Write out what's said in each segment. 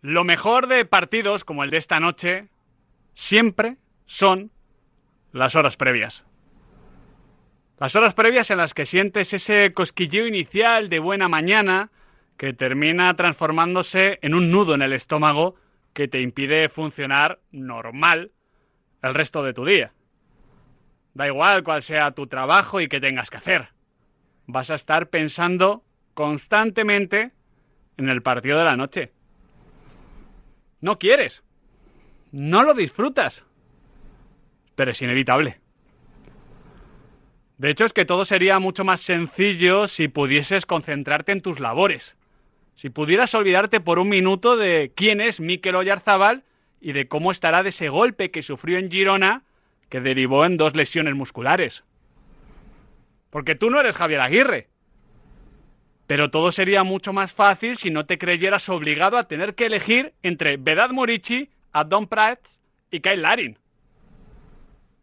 Lo mejor de partidos como el de esta noche siempre son las horas previas. Las horas previas en las que sientes ese cosquilleo inicial de buena mañana que termina transformándose en un nudo en el estómago que te impide funcionar normal el resto de tu día. Da igual cuál sea tu trabajo y qué tengas que hacer. Vas a estar pensando constantemente en el partido de la noche. No quieres. No lo disfrutas. Pero es inevitable. De hecho, es que todo sería mucho más sencillo si pudieses concentrarte en tus labores. Si pudieras olvidarte por un minuto de quién es Mikel Oyarzábal y de cómo estará de ese golpe que sufrió en Girona que derivó en dos lesiones musculares. Porque tú no eres Javier Aguirre. Pero todo sería mucho más fácil si no te creyeras obligado a tener que elegir entre Vedad Morici, Adon Prats y Kyle Larin.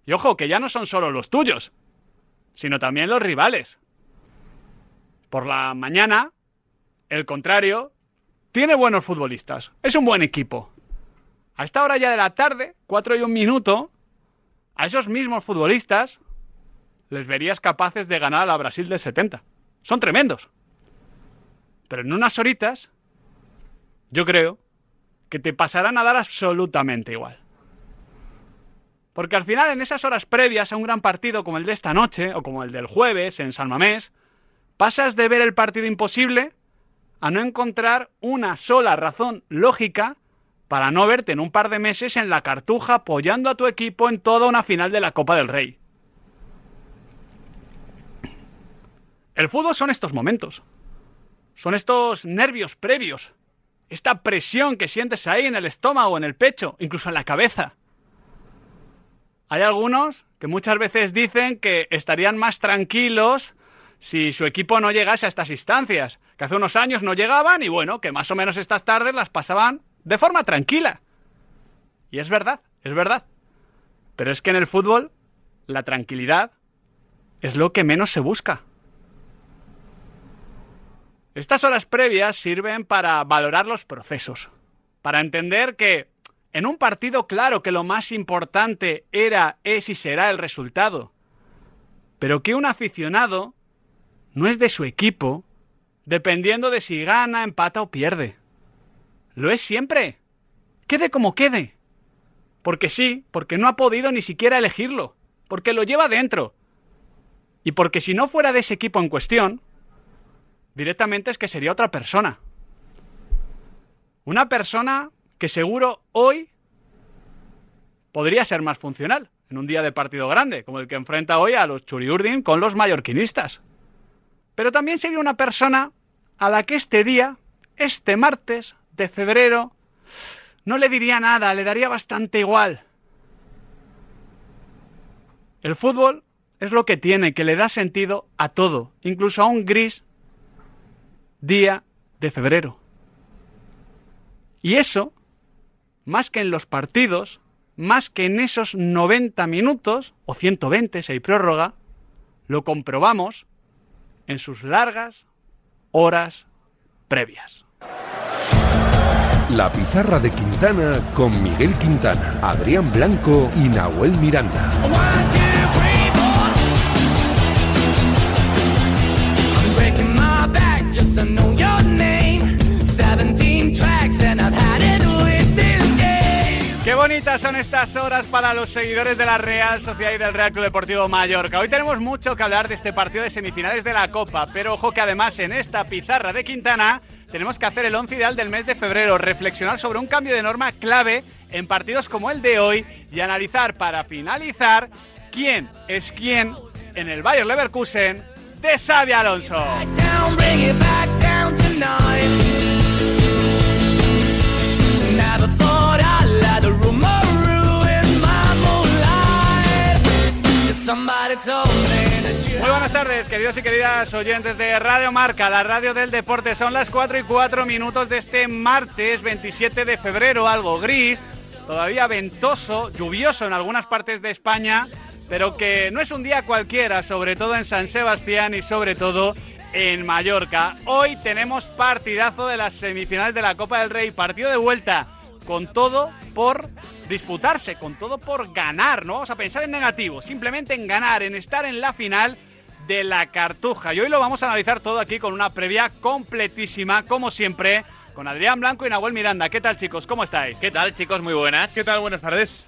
Y ojo, que ya no son solo los tuyos, sino también los rivales. Por la mañana, el contrario, tiene buenos futbolistas. Es un buen equipo. A esta hora ya de la tarde, 4 y un minuto, a esos mismos futbolistas les verías capaces de ganar a la Brasil del 70. Son tremendos. Pero en unas horitas, yo creo que te pasarán a dar absolutamente igual. Porque al final, en esas horas previas a un gran partido como el de esta noche, o como el del jueves en San Mamés, pasas de ver el partido imposible a no encontrar una sola razón lógica para no verte en un par de meses en la cartuja apoyando a tu equipo en toda una final de la Copa del Rey. El fútbol son estos momentos. Son estos nervios previos. Esta presión que sientes ahí en el estómago, en el pecho, incluso en la cabeza. Hay algunos que muchas veces dicen que estarían más tranquilos si su equipo no llegase a estas instancias, que hace unos años no llegaban y bueno, que más o menos estas tardes las pasaban de forma tranquila. Y es verdad, es verdad. Pero es que en el fútbol la tranquilidad es lo que menos se busca. Estas horas previas sirven para valorar los procesos, para entender que en un partido claro que lo más importante era, es y será el resultado, pero que un aficionado no es de su equipo dependiendo de si gana, empata o pierde. Lo es siempre. Quede como quede. Porque sí, porque no ha podido ni siquiera elegirlo, porque lo lleva dentro. Y porque si no fuera de ese equipo en cuestión, directamente es que sería otra persona. Una persona que seguro hoy podría ser más funcional en un día de partido grande, como el que enfrenta hoy a los Churiurdin con los mallorquinistas. Pero también sería una persona a la que este día, este martes, de febrero, no le diría nada, le daría bastante igual. El fútbol es lo que tiene, que le da sentido a todo, incluso a un gris día de febrero. Y eso, más que en los partidos, más que en esos 90 minutos, o 120 si hay prórroga, lo comprobamos en sus largas horas previas. La pizarra de Quintana con Miguel Quintana, Adrián Blanco y Nahuel Miranda. Bonitas son estas horas para los seguidores de la Real Sociedad y del Real Club Deportivo Mallorca. Hoy tenemos mucho que hablar de este partido de semifinales de la Copa, pero ojo que además en esta pizarra de Quintana tenemos que hacer el once ideal del mes de febrero, reflexionar sobre un cambio de norma clave en partidos como el de hoy y analizar para finalizar quién es quién en el Bayer Leverkusen de Xavi Alonso. Muy buenas tardes, queridos y queridas oyentes de Radio Marca, la radio del deporte. Son las 4 y 4 minutos de este martes 27 de febrero, algo gris, todavía ventoso, lluvioso en algunas partes de España, pero que no es un día cualquiera, sobre todo en San Sebastián y sobre todo en Mallorca. Hoy tenemos partidazo de las semifinales de la Copa del Rey, partido de vuelta, con todo por disputarse, con todo por ganar. No vamos a pensar en negativo, simplemente en ganar, en estar en la final de la Cartuja. Y hoy lo vamos a analizar todo aquí con una previa completísima, como siempre, con Adrián Blanco y Nahuel Miranda. ¿Qué tal, chicos? ¿Cómo estáis? ¿Qué tal, chicos? Muy buenas. ¿Qué tal? Buenas tardes.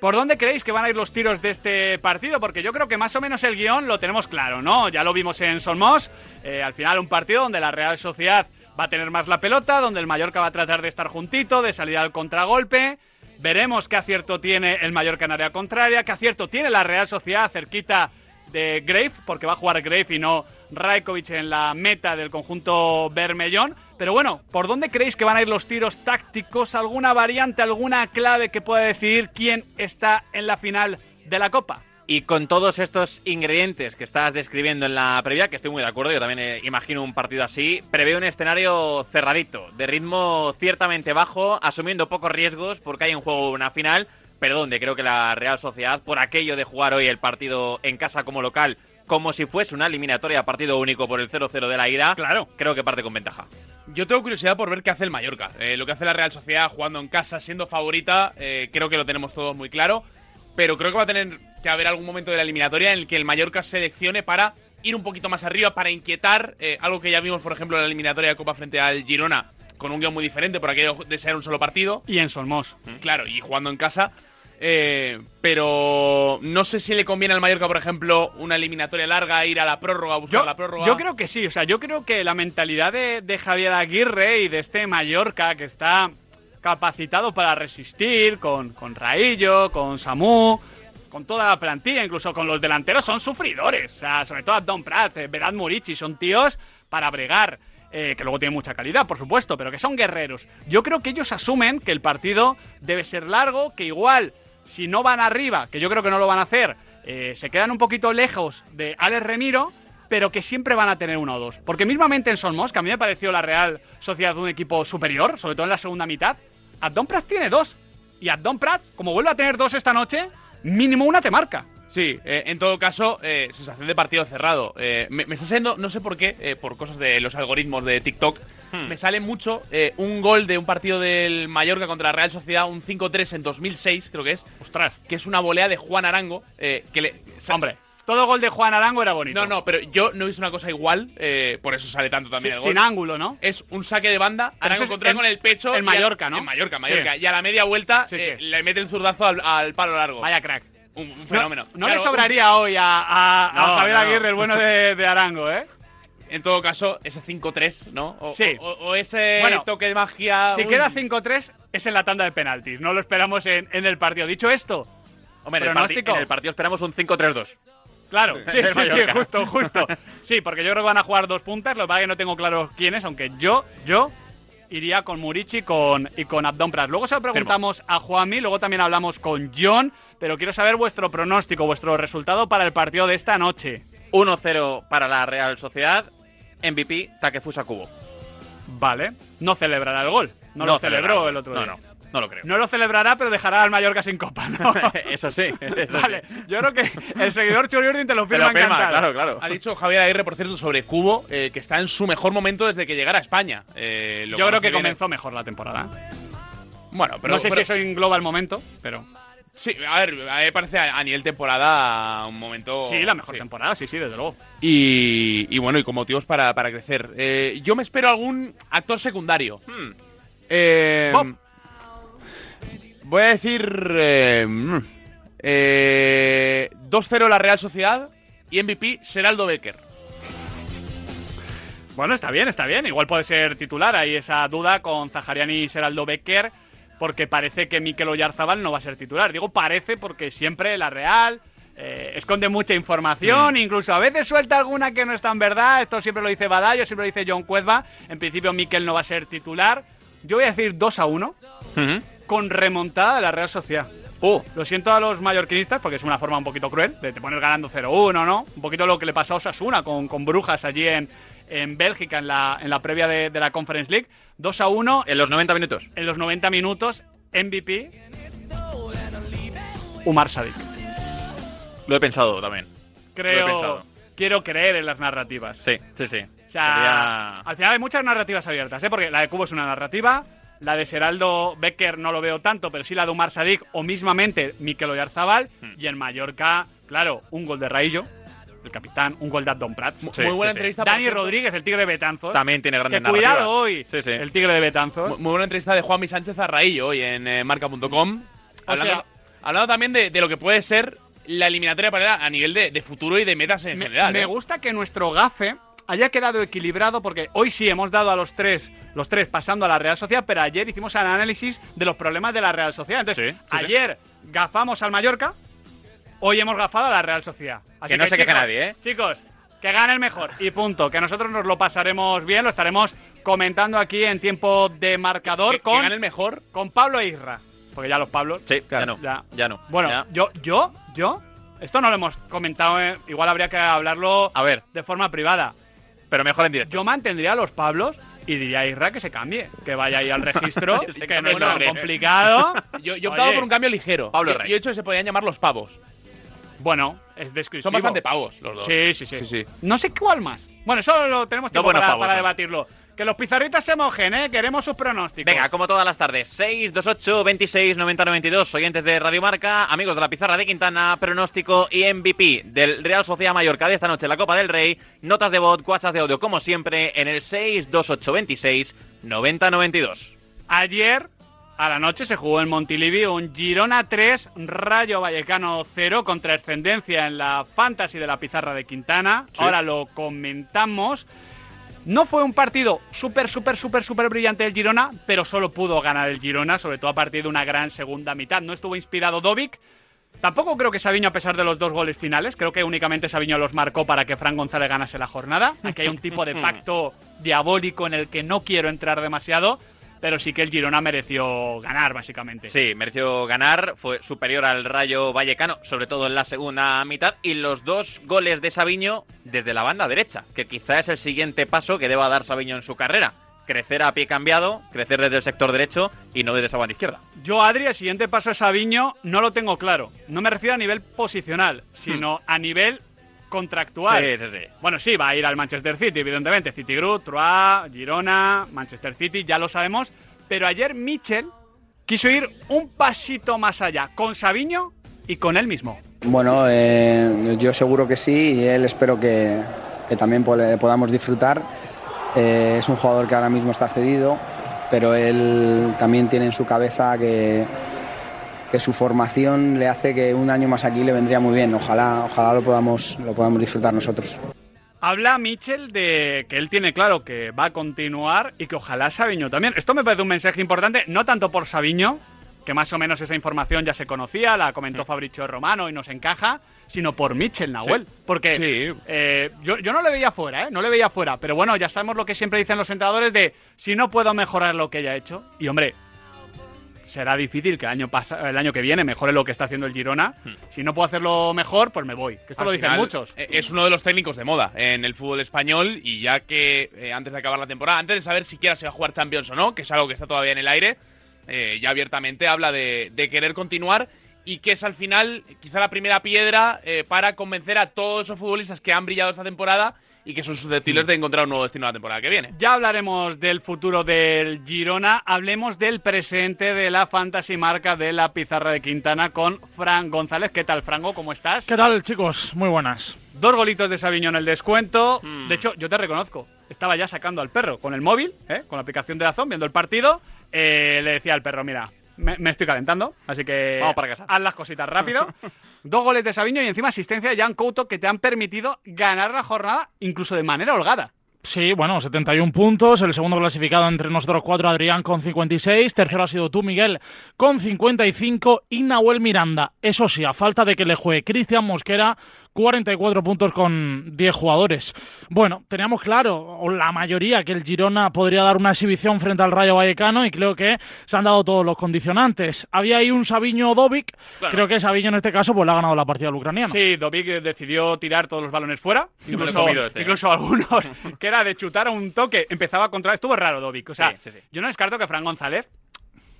¿Por dónde creéis que van a ir los tiros de este partido? Porque yo creo que más o menos el guion lo tenemos claro, ¿no? Ya lo vimos en Solmos. Eh, al final un partido donde la Real Sociedad va a tener más la pelota, donde el Mallorca va a tratar de estar juntito, de salir al contragolpe. Veremos qué acierto tiene el Mallorca en área contraria, qué acierto tiene la Real Sociedad cerquita de Grave, porque va a jugar Grave y no Raikovic en la meta del conjunto Bermellón. Pero bueno, ¿por dónde creéis que van a ir los tiros tácticos? ¿Alguna variante, alguna clave que pueda decidir quién está en la final de la Copa? Y con todos estos ingredientes que estás describiendo en la previa, que estoy muy de acuerdo, yo también eh, imagino un partido así, prevé un escenario cerradito, de ritmo ciertamente bajo, asumiendo pocos riesgos porque hay en juego una final, pero donde creo que la Real Sociedad, por aquello de jugar hoy el partido en casa como local, como si fuese una eliminatoria partido único por el 0-0 de la ida, Claro. creo que parte con ventaja. Yo tengo curiosidad por ver qué hace el Mallorca. Eh, lo que hace la Real Sociedad jugando en casa, siendo favorita, eh, creo que lo tenemos todos muy claro. Pero creo que va a tener que haber algún momento de la eliminatoria en el que el Mallorca seleccione para ir un poquito más arriba, para inquietar. eh, algo que ya vimos, por ejemplo, en la eliminatoria de Copa frente al Girona, con un guion muy diferente por aquello de ser un solo partido. Y en Solmos. Claro, y jugando en casa. Eh, pero no sé si le conviene al Mallorca, por ejemplo, una eliminatoria larga, ir a la prórroga, buscar Yo, la prórroga. yo creo que sí, o sea, yo creo que la mentalidad de, de Javier Aguirre y de este Mallorca que está capacitado para resistir con, con Raillo, con Samu, con toda la plantilla, incluso con los delanteros, son sufridores. O sea, sobre todo Don Prats, eh, Vedat Murici, son tíos para bregar. eh, que luego tienen mucha calidad, por supuesto, pero que son guerreros. Yo creo que ellos asumen que el partido debe ser largo, que igual, si no van arriba, que yo creo que no lo van a hacer, eh, se quedan un poquito lejos de Alex Remiro, pero que siempre van a tener uno o dos. Porque mismamente en Solmos, que a mí me pareció la Real Sociedad un equipo superior, sobre todo en la segunda mitad, Abdon Prats tiene dos. Y Abdon Prats, como vuelve a tener dos esta noche, mínimo una te marca. Sí, eh, en todo caso, eh, sensación de partido cerrado. Eh, me, me está saliendo, no sé por qué, eh, por cosas de los algoritmos de TikTok, Hmm. me sale mucho eh, un gol de un partido del Mallorca contra la Real Sociedad, un 5-3 en 2006, creo que es. Ostras. Que es una volea de Juan Arango. eh, que le, Hombre, todo gol de Juan Arango era bonito. No, no, pero yo no he visto una cosa igual, eh, por eso sale tanto Sí, también el gol. sin ángulo, ¿no? es un saque de banda, Arango es controla en- con el pecho. en a- Mallorca, ¿no? En Mallorca, Mallorca. Sí. Y a la media vuelta Sí, eh, le mete el zurdazo al, al palo largo. Vaya crack. Un, un No- fenómeno. No, Claro, le sobraría hoy a, a- a No, Javier no. Aguirre el bueno de, de Arango, ¿eh? En todo caso, ese 5-3, ¿no? O, Sí. o, o ese Bueno, toque de magia. Si uy. queda 5-3, es en la tanda de penaltis. No lo esperamos en, en el partido. Dicho esto, Hombre, en el, en el partido esperamos un 5-3-2. Claro, sí, sí, sí, justo, justo. Sí, porque yo creo que van a jugar dos puntas, lo que pasa es que no tengo claro quiénes, aunque yo, yo iría con Murici con, y con Abdon Prats. Luego se lo preguntamos a Juanmi, luego también hablamos con John, pero quiero saber vuestro pronóstico, vuestro resultado para el partido de esta noche. 1-0 para la Real Sociedad. MVP, Takefusa Kubo. Vale, no celebrará el gol. No, lo celebró el otro día. No, no lo creo. No lo celebrará, pero dejará al Mallorca sin copa, ¿no? eso sí. eso vale, sí. yo creo que el seguidor Churiurdin te lo Te firma lo firma, encantado. claro, claro. Ha dicho Javier Aguirre, por cierto, sobre Cubo, eh, que está en su mejor momento desde que llegara a España. Eh, lo Yo creo que comenzó mejor la temporada. Bueno, pero. no sé pero- si eso engloba el momento, pero... Sí, a ver, a mí me parece a, a nivel temporada un momento. Sí, la mejor sí. temporada, sí, sí, desde luego. Y, y bueno, y con motivos para, para crecer. Eh, yo me espero algún actor secundario. Hmm. Eh, Bob. Voy a decir. eh, mm, eh, 2-0 la Real Sociedad y MVP Seraldo Becker. Bueno, está bien, está bien. Igual puede ser titular. Hay esa duda con Zahariani y Seraldo Becker, porque parece que Mikel Oyarzabal no va a ser titular. Digo parece porque siempre la Real eh, esconde mucha información, incluso a veces suelta alguna que no está en verdad. Esto siempre lo dice Badallo, siempre lo dice John Cuezba. En principio Mikel no va a ser titular. Yo voy a decir 2 a 1 Ujú. Con remontada de la Real Sociedad. Uh, Lo siento a los mallorquinistas porque es una forma un poquito cruel de te poner ganando 0-1, ¿no? Un poquito lo que le pasó a Osasuna con, con Brujas allí en, en Bélgica en la, en la previa de, de la Conference League. 2-1 en los 90 minutos. en los 90 minutos, MVP Umar Sadik. Lo he pensado también. Creo, Lo he pensado. quiero creer en las narrativas. Sí, sí, sí. O sea, Sería- al final hay muchas narrativas abiertas, ¿eh? Porque la de Cubo es una narrativa, la de Seraldo Becker no lo veo tanto, pero sí la de Umar Sadik o mismamente Mikel Oyarzabal. Hmm. Y en Mallorca, claro, un gol de Raillo, el capitán, un gol de Don Prats. Sí, muy buena sí, sí. entrevista. por Dani cierto. Rodríguez, el tigre de Betanzos. También tiene grandes Que cuidado hoy, Sí, sí. el tigre de Betanzos. Muy, muy buena entrevista de Juanmi Sánchez a Raillo hoy en eh, marca.com. Hablando, sea- hablando también de, de lo que puede ser la eliminatoria para a nivel de, de futuro y de metas en me, general. me ¿eh? gusta que nuestro gafe haya quedado equilibrado porque hoy sí hemos dado a los tres, los tres pasando a la Real Sociedad, pero ayer hicimos el análisis de los problemas de la Real Sociedad. Entonces, Sí, sí, sí. ayer gafamos al Mallorca, hoy hemos gafado a la Real Sociedad. Así Que no se queje nadie, ¿eh? Chicos, que gane el mejor y punto. Que nosotros nos lo pasaremos bien, lo estaremos comentando aquí en tiempo de marcador Que- que con, gane el mejor. con Pablo e Isra. Porque ya los Pablos. Sí, ya no. ya. Ya no. Bueno, Ya. yo, yo, yo, esto no lo hemos comentado, eh, igual habría que hablarlo A ver, de forma privada. Pero mejor en directo. Yo mantendría a los Pablos y diría a Isra que se cambie, que vaya ahí al registro, que no es tan complicado. Yo, yo he optado Oye, por un cambio ligero. Pablo Yo- Rey. Yo he hecho que se podían llamar los pavos. Bueno, es descriptivo. Son bastante pavos los dos. Sí, sí, sí, Sí, sí. No sé cuál más. Bueno, eso lo tenemos tiempo buenos para, pavos para son. debatirlo. Que los pizarritas se mojen, ¿eh? Queremos sus pronósticos. Venga, como todas las tardes, 628 26 90 92, oyentes de Radio Marca, amigos de la pizarra de Quintana, pronóstico y MVP del Real Sociedad Mallorca de esta noche en la Copa del Rey, notas de voz, WhatsApp de audio como siempre en el 628 26 90 92. Ayer a la noche se jugó en Montilivi un Girona 3, Rayo Vallecano 0 con trascendencia en la fantasy de la pizarra de Quintana. Sí. Ahora lo comentamos. No fue un partido súper, súper, súper, súper brillante del Girona, pero solo pudo ganar el Girona, sobre todo a partir de una gran segunda mitad. No estuvo inspirado Dovic. Tampoco creo que Sabiño, a pesar de los dos goles finales, creo que únicamente Sabiño los marcó para que Fran González ganase la jornada. Aquí hay un tipo de pacto diabólico en el que no quiero entrar demasiado, pero sí que el Girona mereció ganar, básicamente. Sí, mereció ganar, fue superior al Rayo Vallecano, sobre todo en la segunda mitad, y los dos goles de Sabiño desde la banda derecha, que quizá es el siguiente paso que deba dar Sabiño en su carrera. Crecer a pie cambiado, crecer desde el sector derecho y no desde esa banda izquierda. Yo, Adri, el siguiente paso de Sabiño no lo tengo claro. No me refiero a nivel posicional, sino a nivel contractual. Sí, sí, sí. Bueno, sí, va a ir al Manchester City, evidentemente. City Group, Troyes, Girona, Manchester City, ya lo sabemos. Pero ayer Mitchell quiso ir un pasito más allá, con Sabiño y con él mismo. Bueno, eh, yo seguro que sí y él espero que, que también podamos disfrutar. Eh, es un jugador que ahora mismo está cedido, pero él también tiene en su cabeza que, que su formación le hace que un año más aquí le vendría muy bien. Ojalá, ojalá lo podamos, lo podamos disfrutar nosotros. Habla Mitchell de que él tiene claro que va a continuar y que ojalá Sabiño también. Esto me parece un mensaje importante, no tanto por Sabiño, que más o menos esa información ya se conocía, la comentó Fabricio Romano y nos encaja, sino por Mitchell Nahuel. Porque Sí. eh, yo, yo no le veía fuera, ¿eh? No le veía fuera. Pero bueno, ya sabemos lo que siempre dicen los entrenadores de si no puedo mejorar lo que ya he hecho. Y hombre, será difícil que el año, el año que viene mejore lo que está haciendo el Girona. Si no puedo hacerlo mejor, pues me voy. Que esto Al lo dicen final, muchos. eh, Es uno de los técnicos de moda en el fútbol español y ya que eh, antes de acabar la temporada, antes de saber siquiera si va a jugar Champions o no, que es algo que está todavía en el aire, eh, ya abiertamente habla de, de querer continuar y que es al final quizá la primera piedra eh, para convencer a todos esos futbolistas que han brillado esta temporada y que son susceptibles de encontrar un nuevo destino la temporada que viene. Ya hablaremos del futuro del Girona, hablemos del presente de la fantasy marca de la pizarra de Quintana con Fran González. ¿Qué tal, Franco? ¿Cómo estás? ¿Qué tal, chicos? Muy buenas. Dos golitos de Sabiño en el descuento. Hmm. De hecho, yo te reconozco. Estaba ya sacando al perro con el móvil, ¿eh? con la aplicación de Dazón, viendo el partido. Eh, le decía al perro, mira, me, me estoy calentando, así que Vamos para casa. haz las cositas rápido. Dos goles de Sabiño y encima asistencia de Jan Couto que te han permitido ganar la jornada incluso de manera holgada. Sí, bueno, 71 puntos. El segundo clasificado entre nosotros cuatro, Adrián, con 56. Tercero ha sido tú, Miguel, con 55. Y Nahuel Miranda. Eso sí, a falta de que le juegue Cristian Mosquera, 44 puntos con 10 jugadores. Bueno, teníamos claro, o la mayoría, que el Girona podría dar una exhibición frente al Rayo Vallecano y creo que se han dado todos los condicionantes. Había ahí un Sabiño Dovic. Creo que Sabiño en este caso pues le ha ganado la partida al ucraniano. Sí, Dovic decidió tirar todos los balones fuera. Incluso, este, ¿eh? incluso algunos que era de chutar a un toque. Empezaba a controlar. Estuvo raro Dovic. O sea, Sí, sí, sí. yo no descarto que Fran González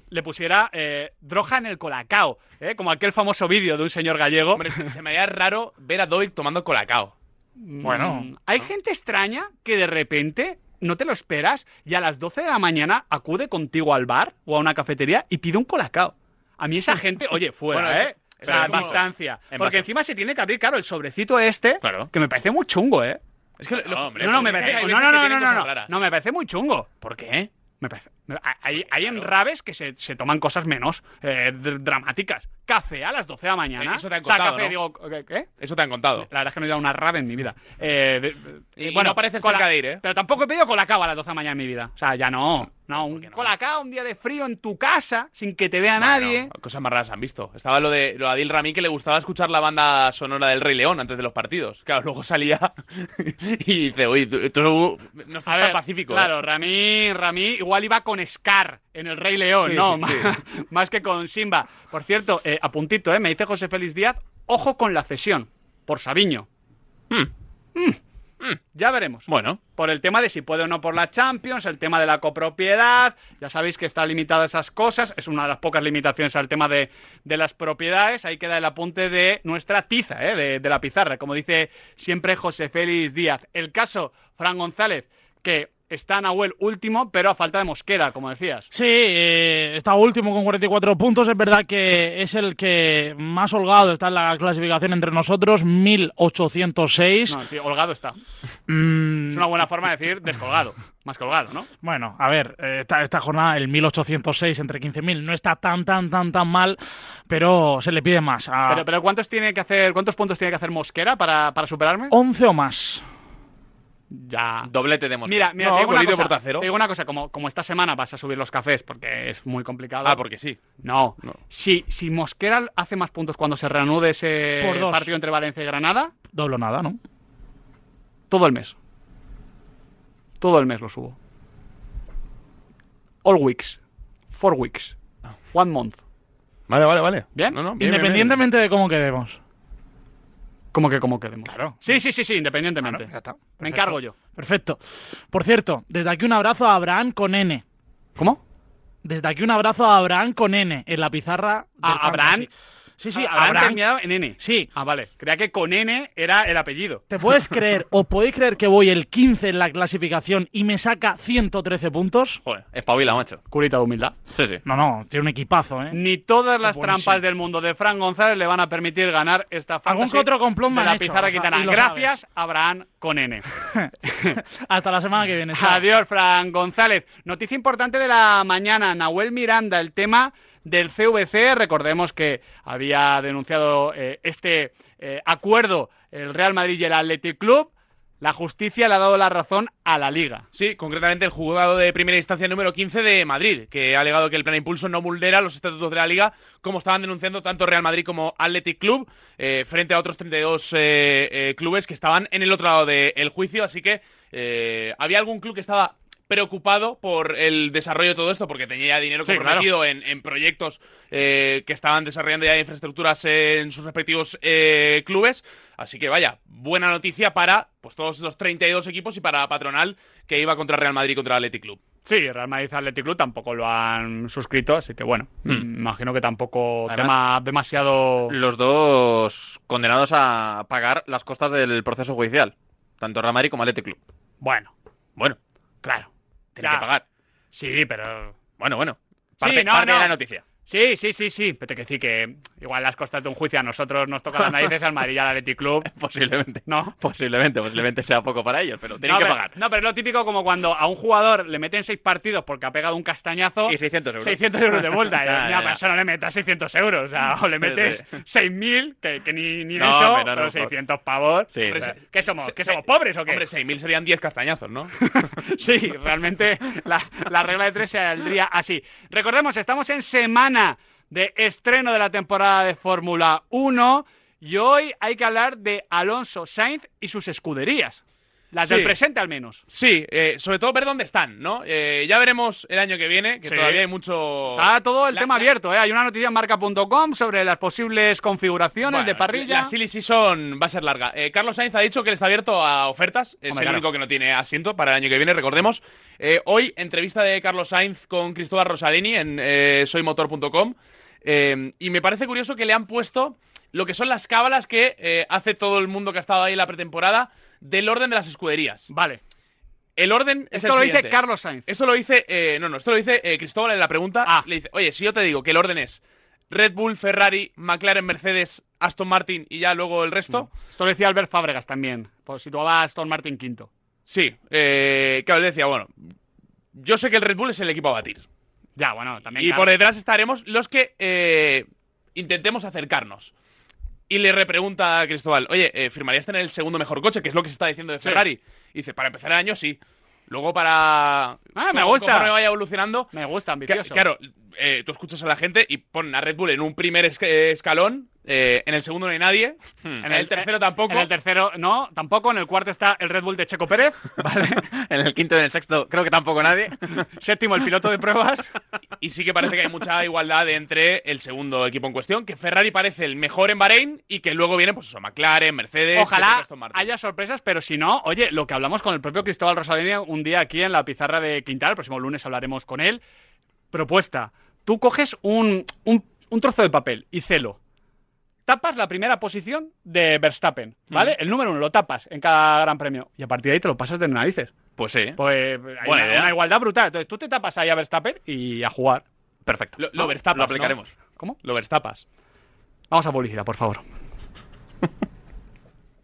le pusiera eh, droga en el colacao. ¿eh? Como aquel famoso vídeo de un señor gallego. Hombre, se, se me haría raro ver a Dovic tomando colacao. Bueno, Mm, Hay gente extraña que de repente no te lo esperas y a las 12 de la mañana acude contigo al bar o a una cafetería y pide un colacao. A mí esa gente, oye, fuera, Bueno, ¿eh? O sea, distancia. En Porque encima se tiene que abrir, claro, el sobrecito este, Claro. que me parece muy chungo, ¿eh? Es que lo- No, hombre, no, no, me parece, no, no, no, no, no, raras. no, me parece muy chungo. ¿Por qué? Me parece. Hay, hay en rabes que se, se toman cosas menos eh, dr- dramáticas. Café a las 12 de la mañana. Eso te han O sea, contado, café, ¿no? digo, ¿qué? Eso te han contado. La verdad es que no he ido a una rave en mi vida. Eh, de- de- Y- y no pareces cola- cerca de ir, ¿eh? Pero tampoco he pedido colacao a las 12 de la mañana en mi vida. O sea, ya no. No, un colacao un día de frío en tu casa, sin que te vea nadie. Bueno, cosas más raras han visto. Estaba lo de, lo de Adil Rami que le gustaba escuchar la banda sonora del Rey León antes de los partidos. Claro, luego salía y dice, oye, tú, tú no estás A tan ver, pacífico. ¿eh?". Claro, Rami, Rami igual iba con Scar en el Rey León, Sí, no, sí. más, más que con Simba. Por cierto, eh, a puntito, eh, me dice José Félix Díaz, ojo con la cesión por Sabiño. Hmm. Mm, Ya veremos. Bueno, Por el tema de si puede o no por la Champions, el tema de la copropiedad, ya sabéis que está limitada esas cosas, es una de las pocas limitaciones al tema de, de las propiedades, ahí queda el apunte de nuestra tiza, ¿eh? de, de la pizarra, como dice siempre José Félix Díaz. El caso, Fran González, que está Nahuel último, pero a falta de Mosquera, como decías. Sí, eh, está último con 44 puntos. Es verdad que es el que más holgado está en la clasificación entre nosotros, 1806. No, sí, holgado está. Mm, Es una buena forma de decir descolgado, más colgado, ¿no? Bueno, a ver, eh, esta, esta jornada, el 1806 entre 15.000, no está tan, tan, tan, tan mal, pero se le pide más. A Pero, pero ¿cuántos tiene que hacer, cuántos puntos tiene que hacer Mosquera para, para superarme? 11 o más. Ya. doblete de Mosquera. Mira, mira, No, te digo una cosa, por te digo una cosa, como, como esta semana vas a subir los cafés porque es muy complicado. Ah, porque sí. No. No. Si, si Mosquera hace más puntos cuando se reanude ese partido entre Valencia y Granada, Doblo nada, ¿no? todo el mes. Todo el mes lo subo. All weeks. Four weeks. One month. Vale, vale, vale. ¿Bien? No, no, bien, bien, bien. Independientemente de cómo quedemos. ¿Cómo que cómo quedemos? Claro. Sí, sí, sí, sí, independientemente. Claro, ya está. Me encargo yo. Perfecto. Por cierto, desde aquí un abrazo a Abraham con N. ¿Cómo? Desde aquí un abrazo a Abraham con N en la pizarra. del A Abraham. Fantasy. Sí, sí, Ah, Abraham Abraham. terminado en N. Sí. Ah, vale. Creía que con N era el apellido. ¿Te puedes creer o podéis creer que voy el 15 en la clasificación y me saca 113 puntos? Joder, espabila, macho. Curita de humildad. Sí, sí. No, no, tiene un equipazo, ¿eh? Ni todas las trampas del mundo de Fran González le van a permitir ganar esta Algún fantasy que otro complot me han la hecho, pizarra o sea, Gracias, Abraham con N. Hasta la semana que viene. chao. Adiós, Fran González. Noticia importante de la mañana. Nahuel Miranda, el tema del CVC. Recordemos que había denunciado eh, este eh, acuerdo el Real Madrid y el Athletic Club. La justicia le ha dado la razón a la liga. Sí, concretamente el juzgado de primera instancia número 15 de Madrid, que ha alegado que el plan impulso no vulnera los estatutos de la liga, como estaban denunciando tanto Real Madrid como Athletic Club, eh, frente a otros 32 eh, eh, clubes que estaban en el otro lado del juicio. Así que había algún club que estaba preocupado por el desarrollo de todo esto, porque tenía ya dinero Sí, comprometido en, en proyectos eh, que estaban desarrollando ya infraestructuras en sus respectivos eh, clubes. Así que vaya, buena noticia para pues todos esos 32 equipos y para Patronal que iba contra Real Madrid y contra Athletic Club. Sí, Real Madrid y Athletic Club tampoco lo han suscrito, así que bueno, me imagino que tampoco Además- tema demasiado... Los dos condenados a pagar las costas del proceso judicial. Tanto Real Madrid como Athletic Club. Bueno, Bueno, claro. Tienen Ya. que pagar. Sí, pero... Bueno, bueno. Sí, Parte, no, parte no. de la noticia. Sí, sí, sí, sí. Pero te quiero decir que igual las costas de un juicio a nosotros nos tocan las narices al Madrid y al Athletic Club. Posiblemente. No. Posiblemente, posiblemente sea poco para ellos, pero tienen no, que pero, pagar. No, pero es lo típico como cuando a un jugador le meten seis partidos porque ha pegado un castañazo. Y 600 euros. 600 euros de vuelta. Ya, pero eso no le metas 600 euros. O sea, o le Sí, metes sí. 6.000, que, que ni, ni de No, eso, hombre, no, pero no, 600 pavos. Sí, Hombre, sí. ¿Qué somos? Se- ¿Qué se- somos pobres o qué? Hombre, 6.000 serían 10 castañazos, ¿no? Sí, realmente la, la regla de tres saldría así. Recordemos, estamos en semana de estreno de la temporada de Fórmula 1 y hoy hay que hablar de Alonso Sainz y sus escuderías. Las del presente al menos. Sí, eh, sobre todo ver dónde están, ¿no? Eh, ya veremos el año que viene, que Sí. todavía hay mucho... Está todo el La- tema la- abierto, ¿eh? Hay una noticia en marca.com sobre las posibles configuraciones Bueno, de parrilla. La silly season va a ser larga. Eh, Carlos Sainz ha dicho que él está abierto a ofertas. Es Hombre, el claro. único que no tiene asiento para el año que viene, recordemos. Eh, hoy, entrevista de Carlos Sainz con Cristóbal Rosalini en soymotor.com. Y me parece curioso que le han puesto lo que son las cábalas que eh, hace todo el mundo que ha estado ahí en la pretemporada del orden de las escuderías. Vale. El orden es Esto el lo dice. Carlos Sainz. Esto lo dice, eh, no, no, esto lo dice eh, Cristóbal en la pregunta. Ah. Le dice, oye, si yo te digo que el orden es Red Bull, Ferrari, McLaren, Mercedes, Aston Martin y ya luego el resto, Esto lo decía Albert Fábregas también. Pues situaba a Aston Martin quinto. sí. Eh, claro, le decía, bueno, yo sé que el Red Bull es el equipo a batir. Ya, bueno, también. Y claro. por detrás estaremos los que eh, intentemos acercarnos. Y le repregunta a Cristóbal, oye, eh, ¿firmarías tener el segundo mejor coche? Que es lo que se está diciendo de Sí. Ferrari. Y dice, para empezar el año sí. Luego para... Ah, me gusta. conforme vaya evolucionando... Me gusta, Ca- ambicioso. Claro, eh, tú escuchas a la gente y ponen a Red Bull en un primer es- escalón, eh, en el segundo no hay nadie, Hmm. en el, tercero tampoco. En el tercero, no, tampoco. En el cuarto está el Red Bull de Checo Pérez. Vale. En el quinto y en el sexto creo que tampoco nadie. Séptimo, el piloto de pruebas. Y sí que parece que hay mucha igualdad entre el segundo equipo en cuestión, que Ferrari parece el mejor en Bahrein y que luego vienen, pues eso, McLaren, Mercedes, Ojalá haya sorpresas, pero si no, oye, lo que hablamos con el propio Cristóbal Rosalini un día aquí en la pizarra de Quintal, el próximo lunes hablaremos con él. Propuesta. Tú coges un, un- un trozo de papel y celo. Tapas la primera posición de Verstappen, ¿vale? El número uno lo tapas en cada gran premio. Y a partir de ahí te lo pasas de narices. Pues sí. Pues hay Buena una, idea. una igualdad brutal. Entonces tú te tapas ahí a Verstappen y a jugar. Perfecto. Lo, lo Lo aplicaremos. ¿Cómo? Lo Verstappen. Vamos a publicidad, por favor.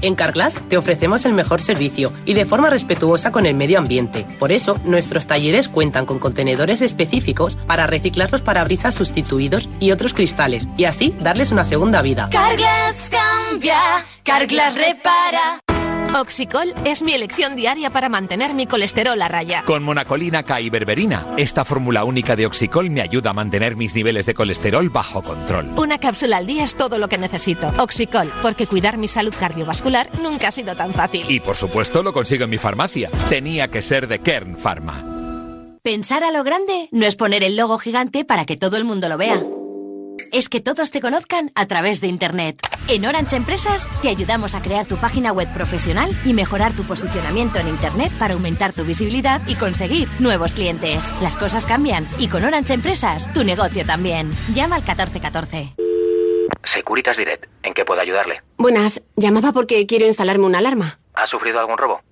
En Carglass te ofrecemos el mejor servicio y de forma respetuosa con el medio ambiente. Por eso, nuestros talleres cuentan con contenedores específicos para reciclar los parabrisas sustituidos y otros cristales y así darles una segunda vida. Carglass cambia, Carglass repara. Oxicol es mi elección diaria para mantener mi colesterol a raya. Con monacolina K y berberina, esta fórmula única de Oxicol me ayuda a mantener mis niveles de colesterol bajo control. Una cápsula al día es todo lo que necesito. Oxicol, porque cuidar mi salud cardiovascular nunca ha sido tan fácil. Y por supuesto lo consigo en mi farmacia. Tenía que ser de Kern Pharma. Pensar a lo grande no es poner el logo gigante para que todo el mundo lo vea. Es que todos te conozcan a través de Internet. En Orange Empresas te ayudamos a crear tu página web profesional y mejorar tu posicionamiento en Internet para aumentar tu visibilidad y conseguir nuevos clientes. Las cosas cambian y con Orange Empresas tu negocio también. Llama al 1414. Securitas Direct, ¿en qué puedo ayudarle? Buenas, llamaba porque quiero instalarme una alarma. ¿Ha sufrido algún robo?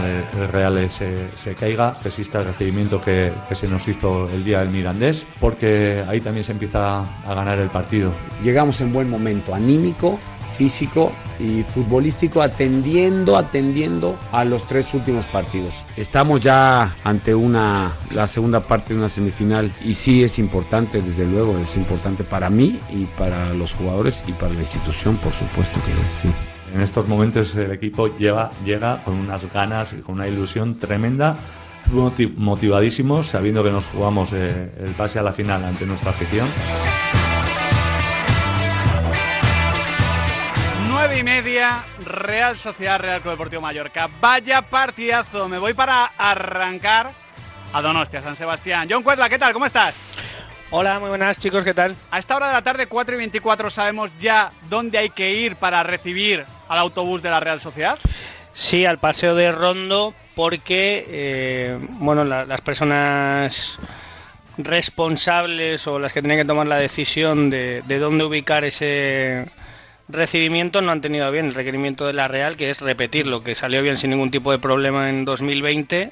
Que mañana el, el Real se, se caiga, resista el recibimiento que, que se nos hizo el día del Mirandés, porque ahí también se empieza a ganar el partido. Llegamos en buen momento anímico, físico y futbolístico, atendiendo, atendiendo a los tres últimos partidos. Estamos ya ante una la segunda parte de una semifinal y sí es importante, desde luego, es importante para mí y para los jugadores y para la institución, por supuesto que sí. En estos momentos el equipo llega, llega con unas ganas y con una ilusión tremenda, moti- motivadísimos, sabiendo que nos jugamos eh, el pase a la final ante nuestra afición. Nueve y media, Real Sociedad Real Club Deportivo Mallorca. Vaya partidazo. Me voy para arrancar a Donostia, San Sebastián. John Cuetla, ¿qué tal? ¿Cómo estás? Hola, muy buenas chicos, ¿qué tal? A esta hora de la tarde, 4 y 24, ¿sabemos ya dónde hay que ir para recibir al autobús de la Real Sociedad? Sí, al paseo de Rondo, porque eh, bueno, la- las personas responsables o las que tienen que tomar la decisión de, de dónde ubicar ese recibimiento no han tenido bien el requerimiento de la Real, que es repetirlo, que salió bien sin ningún tipo de problema en 2020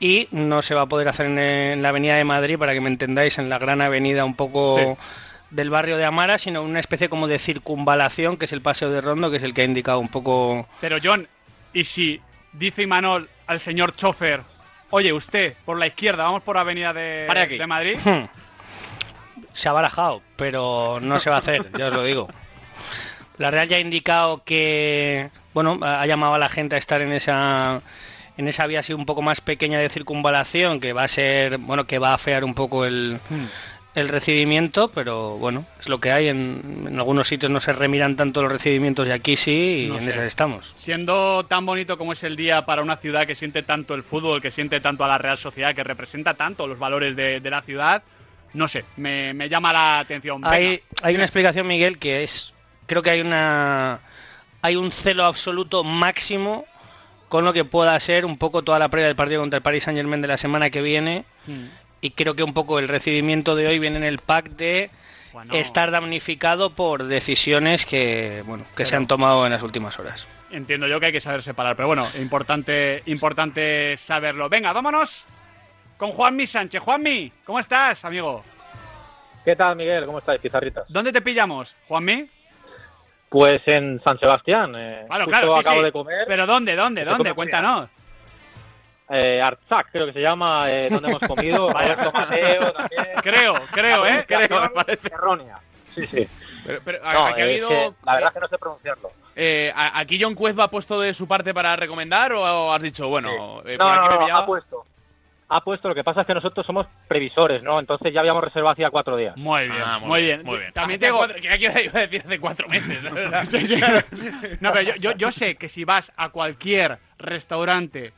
y no se va a poder hacer en, en la Avenida de Madrid, para que me entendáis, en la gran avenida un poco Sí. Del barrio de Amara, sino una especie como de circunvalación, que es el paseo de Rondo, que es el que ha indicado un poco... Pero John, ¿y si dice Imanol al señor chofer, oye, usted, por la izquierda, vamos por Avenida de, Pare aquí. de Madrid? se ha barajado, pero no se va a hacer, ya os lo digo. La Real ya ha indicado que, bueno, ha llamado a la gente a estar en esa en esa vía así un poco más pequeña de circunvalación, que va a ser, bueno, que va a afear un poco el, el recibimiento, pero bueno, es lo que hay. En, en algunos sitios no se remiran tanto los recibimientos y aquí sí, y No en sé. esas estamos. Siendo tan bonito como es el día para una ciudad que siente tanto el fútbol, que siente tanto a la Real Sociedad, que representa tanto los valores de, de la ciudad, no sé, me, me llama la atención. Venga, Hay, una explicación, Miguel, que es. Creo que hay una. Hay un celo absoluto máximo con lo que pueda ser un poco toda la previa del partido contra el Paris Saint Germain de la semana que viene. Mm. Y creo que un poco el recibimiento de hoy viene en el pack de Bueno. estar damnificado por decisiones que, bueno, que se han tomado en las últimas horas. Entiendo yo que hay que saber separar, pero bueno, importante, importante saberlo. Venga, vámonos con Juanmi Sánchez. Juanmi, ¿cómo estás, amigo? ¿Qué tal, Miguel? ¿Cómo estáis, pizarritas? ¿Dónde te pillamos, Juanmi? Pues en San Sebastián. Eh, Claro, justo claro, sí, acabo sí. de comer. ¿Pero dónde, dónde, dónde? Cuéntanos. Eh, Arzac, creo que se llama, eh, donde hemos comido. Vaya. Mateo también. Creo, creo, ¿eh? Creo, me parece. Errónea. Sí, sí. Pero, pero, No, aquí ha es habido. que la verdad es que no sé pronunciarlo. eh, ¿a- ¿Aquí John Cuezba ha puesto de su parte para recomendar o has dicho, bueno, eh, No, por aquí no, me ha puesto. Ha puesto, lo que pasa es que nosotros somos previsores, ¿no? Entonces ya habíamos reservado hacía cuatro días. Muy bien, Ah, muy bien. Muy bien. También tengo- cuatro- que aquí iba a decir hace cuatro meses. verdad. Sí, sí. No, pero yo, yo, yo sé que si vas a cualquier restaurante,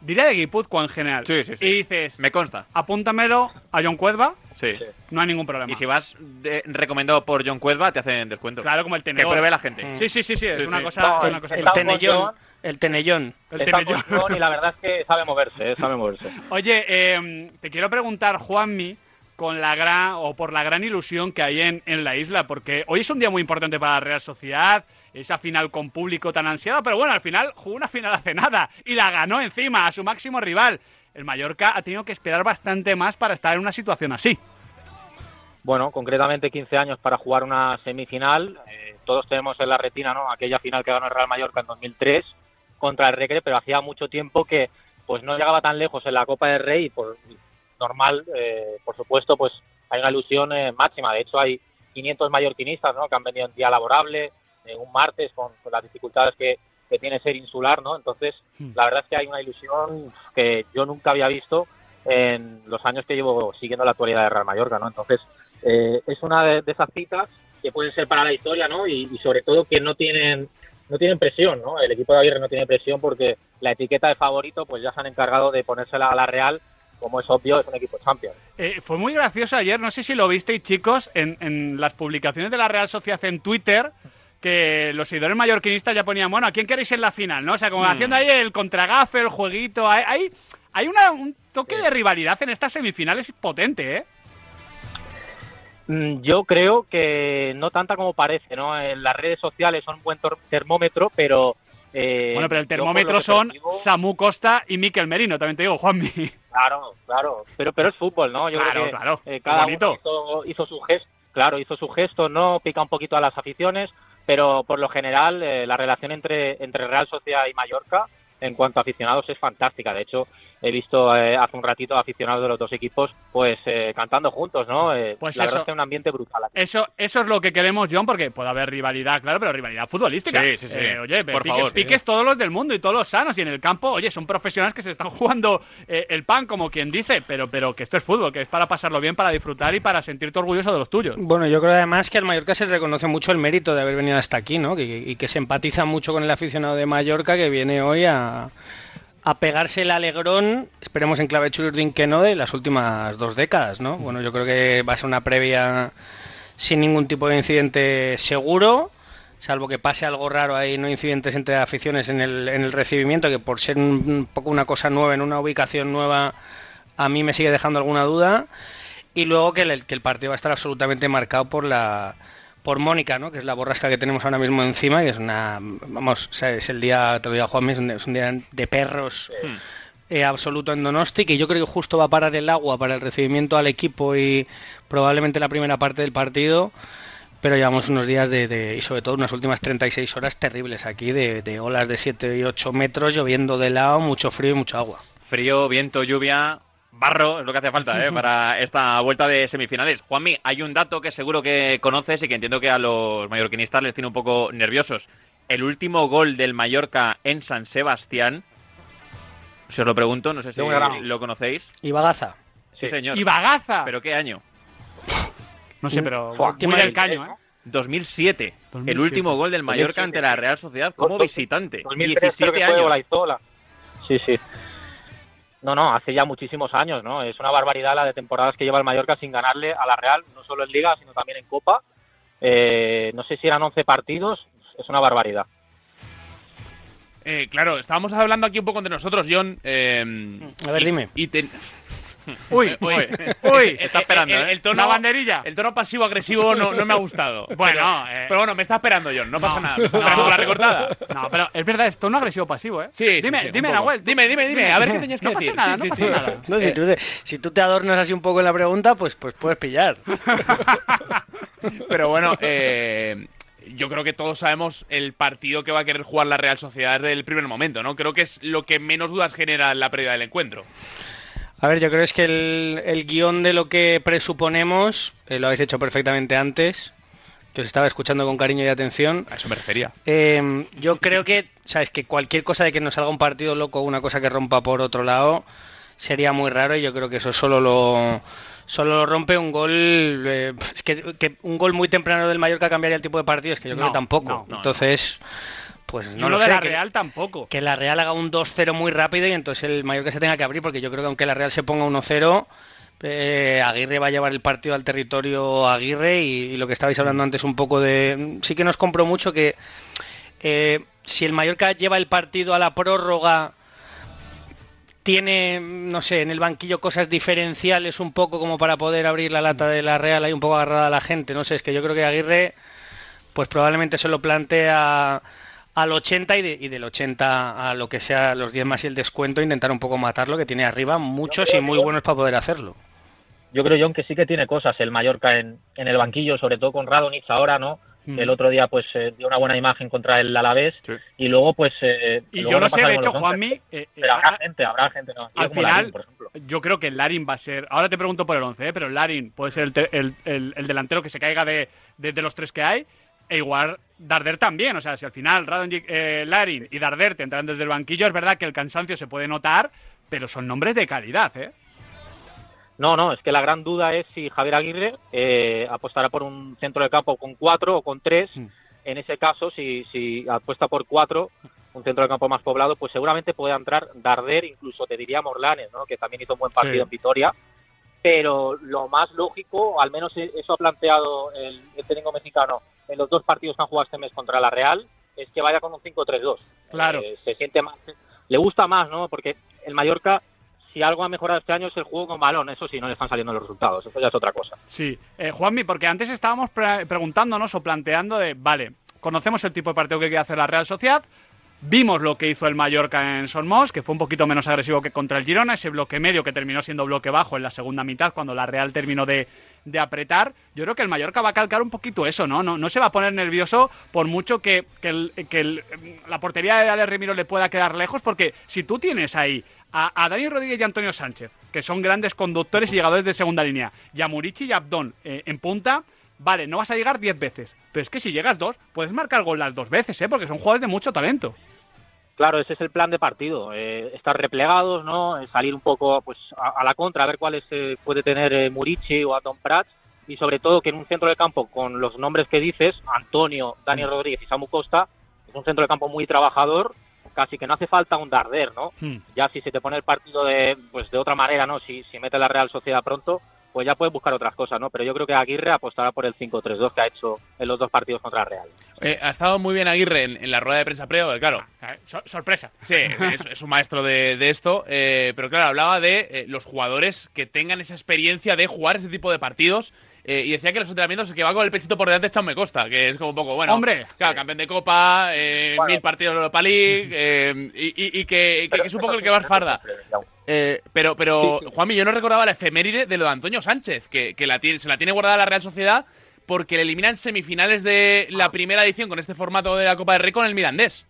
diré de Guipúzcoa en general, Sí, sí, sí. y dices, Me consta. apúntamelo a John Cuezba, Sí. no hay ningún problema. Y si vas de- recomendado por John Cuezba, te hacen descuento. Claro, como el Que tenedor. pruebe la gente. Sí, sí, sí, sí, es Sí, una sí. cosa, No, es el- una cosa el clara. tenedor- Tenellón. El Tenellón. El Está tenellón. y la verdad es que sabe moverse, eh, sabe moverse. Oye, eh, te quiero preguntar, Juanmi, con la gran o por la gran ilusión que hay en, en la isla, porque hoy es un día muy importante para la Real Sociedad, esa final con público tan ansiado, pero bueno, al final jugó una final hace nada y la ganó encima a su máximo rival. El Mallorca ha tenido que esperar bastante más para estar en una situación así. Bueno, concretamente 15 años para jugar una semifinal. Eh, todos tenemos en la retina, ¿no? Aquella final que ganó el Real Mallorca en 2003 contra el Recre, pero hacía mucho tiempo que pues no llegaba tan lejos en la Copa del Rey por normal, eh, por supuesto, pues hay una ilusión eh, máxima. De hecho, hay 500 mallorquinistas, ¿no? Que han venido en día laborable, un martes, con, con las dificultades que, que tiene ser insular, ¿no? Entonces, la verdad es que hay una ilusión que yo nunca había visto en los años que llevo siguiendo la actualidad de Real Mallorca, ¿no? Entonces, eh, es una de, de esas citas que pueden ser para la historia, ¿no? Y, y sobre todo que no tienen no tienen presión, ¿no? El equipo de Aguirre no tiene presión porque la etiqueta de favorito, pues ya se han encargado de ponérsela a la Real, como es obvio, es un equipo champion. Eh, fue muy gracioso ayer, no sé si lo visteis chicos, en, en las publicaciones de la Real Sociedad en Twitter, que los seguidores mallorquinistas ya ponían, bueno, ¿a quién queréis en la final? ¿no? O sea, como Mm. haciendo ahí el contragafe, el jueguito, hay, hay, hay una- un toque de rivalidad en estas semifinales potente, ¿eh? Mm, Yo creo que no tanta como parece, ¿no? En las redes sociales son un buen termómetro, pero... eh, bueno, pero el termómetro son Samu Costa y Miquel Merino, también te digo, Juanmi. Claro, claro, pero pero es fútbol, ¿no? Yo Claro, creo que claro, eh, cada uno hizo, hizo su gesto, claro, hizo su gesto, no pica un poquito a las aficiones, pero por lo general eh, la relación entre entre Real Sociedad y Mallorca en cuanto a aficionados es fantástica. De hecho, he visto eh, hace un ratito aficionados de los dos equipos pues eh, cantando juntos, ¿no? Eh, Pues la eso. verdad es que un ambiente brutal. aquí. Eso, eso es lo que queremos, John, porque puede haber rivalidad, claro, pero rivalidad futbolística. Sí, sí, sí. Eh, oye, Por piques, favor. piques todos los del mundo y todos los sanos. Y en el campo, oye, son profesionales que se están jugando eh, el pan, como quien dice, pero, pero que esto es fútbol, que es para pasarlo bien, para disfrutar y para sentirte orgulloso de los tuyos. Bueno, yo creo además que al Mallorca se reconoce mucho el mérito de haber venido hasta aquí, ¿no? Que- y que se empatiza mucho con el aficionado de Mallorca que viene hoy a, a pegarse el alegrón, esperemos en clave Chururdin que no, de las últimas dos décadas, ¿no? Bueno, yo creo que va a ser una previa sin ningún tipo de incidente seguro, salvo que pase algo raro ahí, no incidentes entre aficiones en el, en el recibimiento, que por ser un, un poco una cosa nueva, en una ubicación nueva, a mí me sigue dejando alguna duda. Y luego que el, que el partido va a estar absolutamente marcado por la por Mónica, ¿no? que es la borrasca que tenemos ahora mismo encima y es una, vamos, o sea, es el día, te lo digo Juanmi, es un, es un día de perros eh, absoluto en Donosti, que yo creo que justo va a parar el agua para el recibimiento al equipo y probablemente la primera parte del partido, pero llevamos unos días de, de- y sobre todo unas últimas 36 horas terribles aquí, de, de olas de 7 y 8 metros, lloviendo de lado, mucho frío y mucha agua. Frío, viento, lluvia, barro, es lo que hace falta ¿eh? para esta vuelta de semifinales. Juanmi, hay un dato que seguro que conoces y que entiendo que a los mallorquinistas les tiene un poco nerviosos. El último gol del Mallorca en San Sebastián, si os lo pregunto, no sé si lo conocéis. Y Bagaza. Sí, señor. ¡Y Bagaza! ¿Pero qué año? No sé, pero muy del caño, ¿eh? 2007. El 2007. último gol del Mallorca 2007, ante la Real Sociedad como visitante. 2003 creo 17 que fue años. Sí, sí. No, no, hace ya muchísimos años, ¿no? Es una barbaridad la de temporadas que lleva el Mallorca sin ganarle a la Real, no solo en Liga, sino también en Copa. Eh, no sé si eran 11 partidos, es una barbaridad. Eh, claro, estábamos hablando aquí un poco entre nosotros, John. eh, A ver, y- dime. y te- Uy, uy, uy. está esperando, El- ¿eh? el tono- ¿Una banderilla? El tono pasivo-agresivo no, no me ha gustado. Bueno, pero, eh. pero bueno, me está esperando, John. No, pasa No. nada. Me está esperando No. la recortada. No, pero es verdad, es tono agresivo pasivo, ¿eh? Sí, sí, dime, sí, un dime. Nahuel. Dime, dime, dime, a ver qué tenías que no decir. Pasa nada, Sí, no sí, pasa sí. nada. No, si, tú te, si tú te adornas así un poco en la pregunta, pues, pues puedes pillar. Pero bueno, eh, yo creo que todos sabemos el partido que va a querer jugar la Real Sociedad desde el primer momento, ¿no? Creo que es lo que menos dudas genera en la previa del encuentro. A ver, yo creo es que el, el guion de lo que presuponemos eh, lo habéis hecho perfectamente antes, que os estaba escuchando con cariño y atención. A eso me refería. Eh, yo creo que, sabes, que cualquier cosa de que nos salga un partido loco o una cosa que rompa por otro lado sería muy raro y yo creo que eso solo lo solo lo rompe un gol eh, es que, que un gol muy temprano del Mallorca cambiaría el tipo de partido es que yo creo que tampoco. no, no, Entonces, pues Y no uno lo de la que- Real tampoco. que la Real haga un 2-0 muy rápido y entonces el Mallorca se tenga que abrir, porque yo creo que aunque la Real se ponga 1-0, eh, Aguirre va a llevar el partido al territorio Aguirre y, y lo que estabais hablando antes un poco de... Sí que nos compró mucho que eh, si el Mallorca lleva el partido a la prórroga tiene, no sé, en el banquillo cosas diferenciales un poco como para poder abrir la lata de la Real ahí un poco agarrada a la gente, no sé, es que yo creo que Aguirre pues probablemente se lo plantea al 80 y, de- y del 80 a lo que sea los 10 más y el descuento intentar un poco matarlo que tiene arriba muchos y muy buenos para poder hacerlo. Yo creo, John, que sí que tiene cosas el Mallorca en, en el banquillo, sobre todo con Radonich ahora, ¿no? Mm. El otro día, pues, eh, dio una buena imagen contra el Alavés. Y luego, pues... eh, Y luego yo no sé, de hecho. Juanmi, eh, eh, Pero habrá gente, habrá gente, ¿no? Al final, por ejemplo. yo creo que el Larin va a ser. Ahora te pregunto por el 11, ¿eh? pero el Larin puede ser el, te- el- el- el delantero que se caiga de, de- de los tres que hay. E igual Darder también. O sea, si al final Radonjic, eh, Larin y Darder te entran desde el banquillo, es verdad que el cansancio se puede notar, pero son nombres de calidad, ¿eh? No, no, es que la gran duda es si Javier Aguirre eh, apostará por un centro de campo con cuatro o con tres. Mm. En ese caso, si, si apuesta por cuatro, un centro de campo más poblado, pues seguramente puede entrar Darder, incluso te diría Morlanes, ¿no? que también hizo un buen partido Sí. en Vitoria. Pero lo más lógico, al menos e- eso ha planteado el, el técnico mexicano en los dos partidos que han jugado este mes contra la Real, es que vaya con un 5-3-2. Claro. Eh, se siente más, le gusta más, ¿no? Porque el Mallorca, si algo ha mejorado este año es el juego con balón, eso sí, no le están saliendo los resultados, eso ya es otra cosa. Sí. Eh, Juanmi, porque antes estábamos pre- preguntándonos o planteando de, vale, conocemos el tipo de partido que quiere hacer la Real Sociedad, vimos lo que hizo el Mallorca en Solmos, que fue un poquito menos agresivo que contra el Girona, ese bloque medio que terminó siendo bloque bajo en la segunda mitad cuando la Real terminó de, de apretar. Yo creo que el Mallorca va a calcar un poquito eso, ¿no? No, no se va a poner nervioso por mucho que, que la portería de Alex Remiro le pueda quedar lejos, porque si tú tienes ahí a, a Dani Rodríguez y Antonio Sánchez, que son grandes conductores y llegadores de segunda línea, y a Murici y Abdón eh, en punta, vale, no vas a llegar 10 veces, pero es que si llegas dos, puedes marcar gol las dos veces, ¿eh? Porque son jugadores de mucho talento. Claro, ese es el plan de partido, eh, estar replegados, ¿no? Eh, salir un poco pues a, a la contra, a ver cuáles eh, puede tener eh, Murici o Adon Prats, y sobre todo que en un centro de campo con los nombres que dices, Antonio, Dani Rodríguez y Samu Costa, es un centro de campo muy trabajador casi que no hace falta un darder, ¿no? Hmm. Ya si se te pone el partido de, pues de otra manera, ¿no? Si, si mete la Real Sociedad pronto, pues ya puedes buscar otras cosas, ¿no? Pero yo creo que Aguirre apostará por el 5-3-2 que ha hecho en los dos partidos contra Real. Eh, ha estado muy bien Aguirre en, en la rueda de prensa previa, claro. sorpresa. Sí, es, es un maestro de, de esto. eh, pero claro, hablaba de eh, los jugadores que tengan esa experiencia de jugar ese tipo de partidos. Eh, y decía que los entrenamientos que va con el pesito por delante es Chaume Costa, que es como un poco, bueno. Hombre. Claro, campeón de Copa, eh, mil partidos de Europa League, eh, y, y- y que, que- que es un poco el que va a farda. Eh, pero, pero Juanmi, yo no recordaba la efeméride de lo de Antonio Sánchez, que, que la tiene, se la tiene guardada la Real Sociedad porque le eliminan semifinales de la primera edición con este formato de la Copa del Rey con el Mirandés.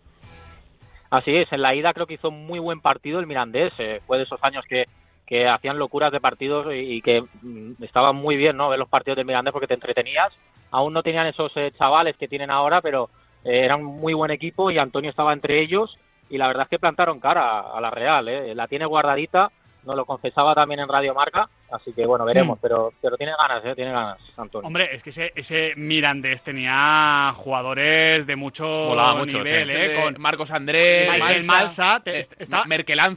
Así es, en la ida creo que hizo muy buen partido el Mirandés. eh, fue de esos años que, que hacían locuras de partidos y, que mm, estaba muy bien no ver los partidos del Mirandés porque te entretenías. Aún no tenían esos eh, chavales que tienen ahora, pero eh, eran muy buen equipo y Antonio estaba entre ellos. Y la verdad es que plantaron cara a, a la Real. eh. La tiene guardadita, nos lo confesaba también en Radio Marca. Así que bueno, veremos. Hmm. Pero, pero tiene ganas, eh, tiene ganas, Antonio. Hombre, es que ese, ese Mirandés tenía jugadores de mucho Volaba nivel. ¿eh? De Con Marcos Andrés, Michael Malsa, te- eh, está- está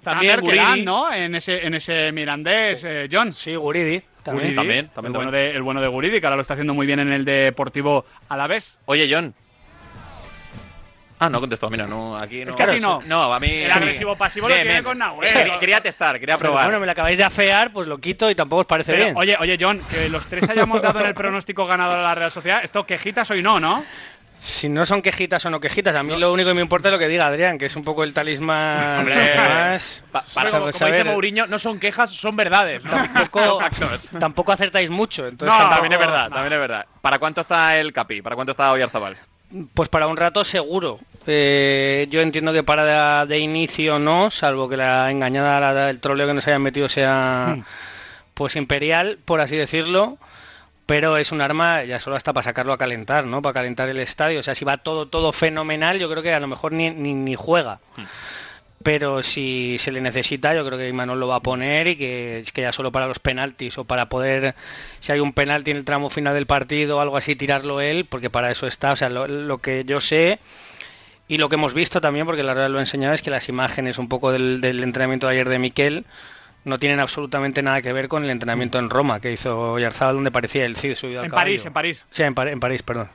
también, Merkelán, Guridi. ¿no? En ese, en ese Mirandés, eh, John. Sí, Guridi. También. También, también, el, bueno de, el bueno de Guridi, que ahora lo está haciendo muy bien en el Deportivo Alavés. Oye, John. Ah, no contestó, mira, no, aquí no. Es que a ti no. No, a mí. El agresivo pasivo lo tiene bien. con Nahuel. Es que Quería testar, quería Pero probar. bueno, me la acabáis de afear, pues lo quito y tampoco os parece Pero, bien. oye, oye, John, que los tres hayamos dado en el pronóstico ganador a la Real Sociedad, esto quejitas hoy no, ¿no? Si no son quejitas o no quejitas, a mí lo único que me importa es lo que diga Adrián, que es un poco el talismán Hombre, más. Pa- para, como, como dice Mourinho, no son quejas, son verdades. ¿no? Tampoco, tampoco acertáis mucho. Entonces No, tampoco- también es verdad, también es verdad. ¿Para cuánto está el Capi? ¿Para cuánto está Oyarzabal? Pues para un rato seguro. Eh, yo entiendo que para de, de inicio no, salvo que la engañada, la- el troleo que nos hayan metido sea Hmm. pues imperial, por así decirlo. Pero es un arma ya solo hasta para sacarlo a calentar, ¿no? Para calentar el estadio. O sea, si va todo todo fenomenal, yo creo que a lo mejor ni, ni, ni juega. Pero si se le necesita, yo creo que Imanol lo va a poner y que es que ya solo para los penaltis o para poder, si hay un penalti en el tramo final del partido o algo así, tirarlo él, porque para eso está. O sea, lo, lo que yo sé y lo que hemos visto también, porque la verdad lo he enseñado, es que las imágenes un poco del, del entrenamiento de ayer de Miquel no tienen absolutamente nada que ver con el entrenamiento en Roma que hizo Oyarzabal, donde parecía el Cid subido al En caballo. París, en París. Sí, en, Par- en París, perdón.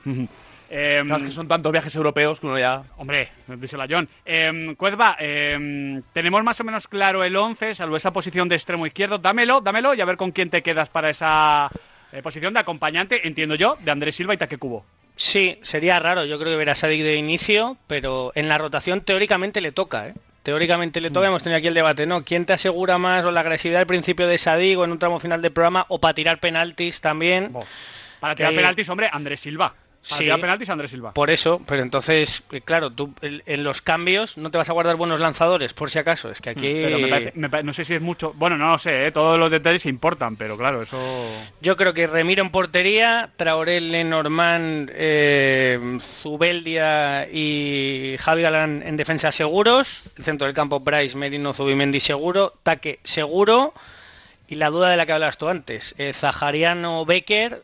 Claro, es que son tantos viajes europeos que uno ya. Hombre, díselo a John. Eh, Cuezba, em, tenemos más o menos claro el 11, salvo esa posición de extremo izquierdo. Dámelo, dámelo y a ver con quién te quedas para esa eh, posición de acompañante, entiendo yo, de Andrés Silva y Taque Cubo. Sí, sería raro. Yo creo que ver a Sadik de inicio, pero en la rotación teóricamente le toca, ¿eh? Teóricamente le toca, hemos tenido aquí el debate, ¿no? ¿Quién te asegura más o la agresividad al principio de Sadik o en un tramo final del programa o para tirar penaltis también? Para tirar Que- penaltis, hombre, Andrés Silva. Sí. penaltis, Andrés Silva. Por eso, pero entonces, eh, claro, tú en los cambios no te vas a guardar buenos lanzadores, por si acaso. Es que aquí. Pero me parece- me parece- no sé si es mucho. Bueno, no lo sé, ¿eh? todos los detalles importan, pero claro, eso. Yo creo que Remiro en portería, Traoré, Lenormand, eh, Zubeldia y Javi Galán en defensa seguros. El centro del campo, Bryce, Merino, Zubimendi seguro. Taque seguro. Y la duda de la que hablas tú antes, eh, Zahariano Becker,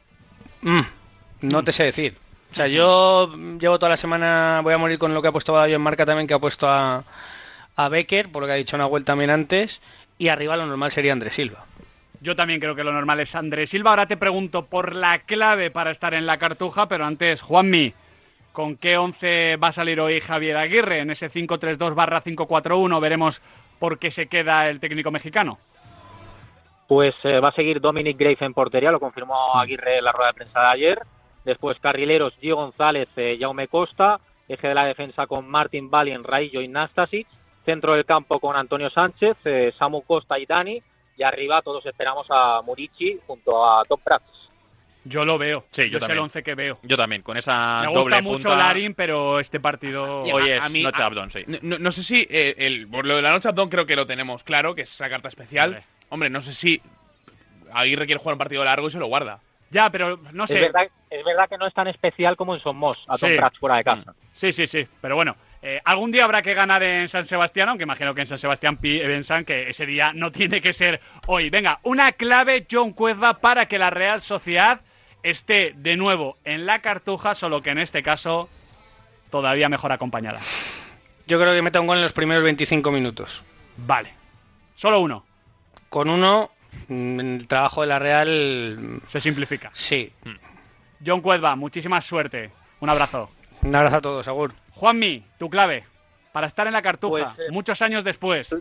mm, no te sé decir. O sea, yo llevo toda la semana, voy a morir con lo que ha puesto David en marca también, que ha puesto a, a Becker, por lo que ha dicho Nahuel también antes. Y arriba lo normal sería Andrés Silva. Yo también creo que lo normal es Andrés Silva. Ahora te pregunto por la clave para estar en la cartuja, pero antes, Juanmi, ¿con qué 11 va a salir hoy Javier Aguirre? En ese 5-3-2 barra 5-4-1 veremos por qué se queda el técnico mexicano. Pues eh, va a seguir Dominic Grave en portería, lo confirmó Aguirre en la rueda de prensa de ayer. Después carrileros, Gio González, eh, Jaume Costa. Eje de la defensa con Martin Valien, Raillo y Nastasic. Centro del campo con Antonio Sánchez, eh, Samu Costa y Dani. Y arriba todos esperamos a Murici junto a Tom Prats. Yo lo veo. Sí, yo es el. 11 que veo. Yo también, con esa Me doble gusta mucho punta. Larin, pero este partido Hoy es noche de Abdón, sí. No, no sé si eh, el, por lo de la noche Abdón creo que lo tenemos claro, que es esa carta especial. Hombre, no sé si Aguirre quiere jugar un partido largo y se lo guarda. Ya, pero no Es sé. verdad, es verdad que no es tan especial como en Somos, a Tom Sí. Prats fuera de casa. Sí, sí, sí. Pero bueno, eh, algún día habrá que ganar en San Sebastián, aunque imagino que en San Sebastián pi- piensan que ese día no tiene que ser hoy. Venga, una clave, John Cuezba, para que la Real Sociedad esté de nuevo en la cartuja, solo que en este caso todavía mejor acompañada. Yo creo que meta un gol en los primeros 25 minutos. Vale. Solo uno. Con uno, mm, el trabajo de la Real Se simplifica. Sí. John Cuedva, muchísima suerte. Un abrazo. Un abrazo a todos, Agur. Juanmi, tu clave para estar en la cartuja Pues, eh, muchos años después.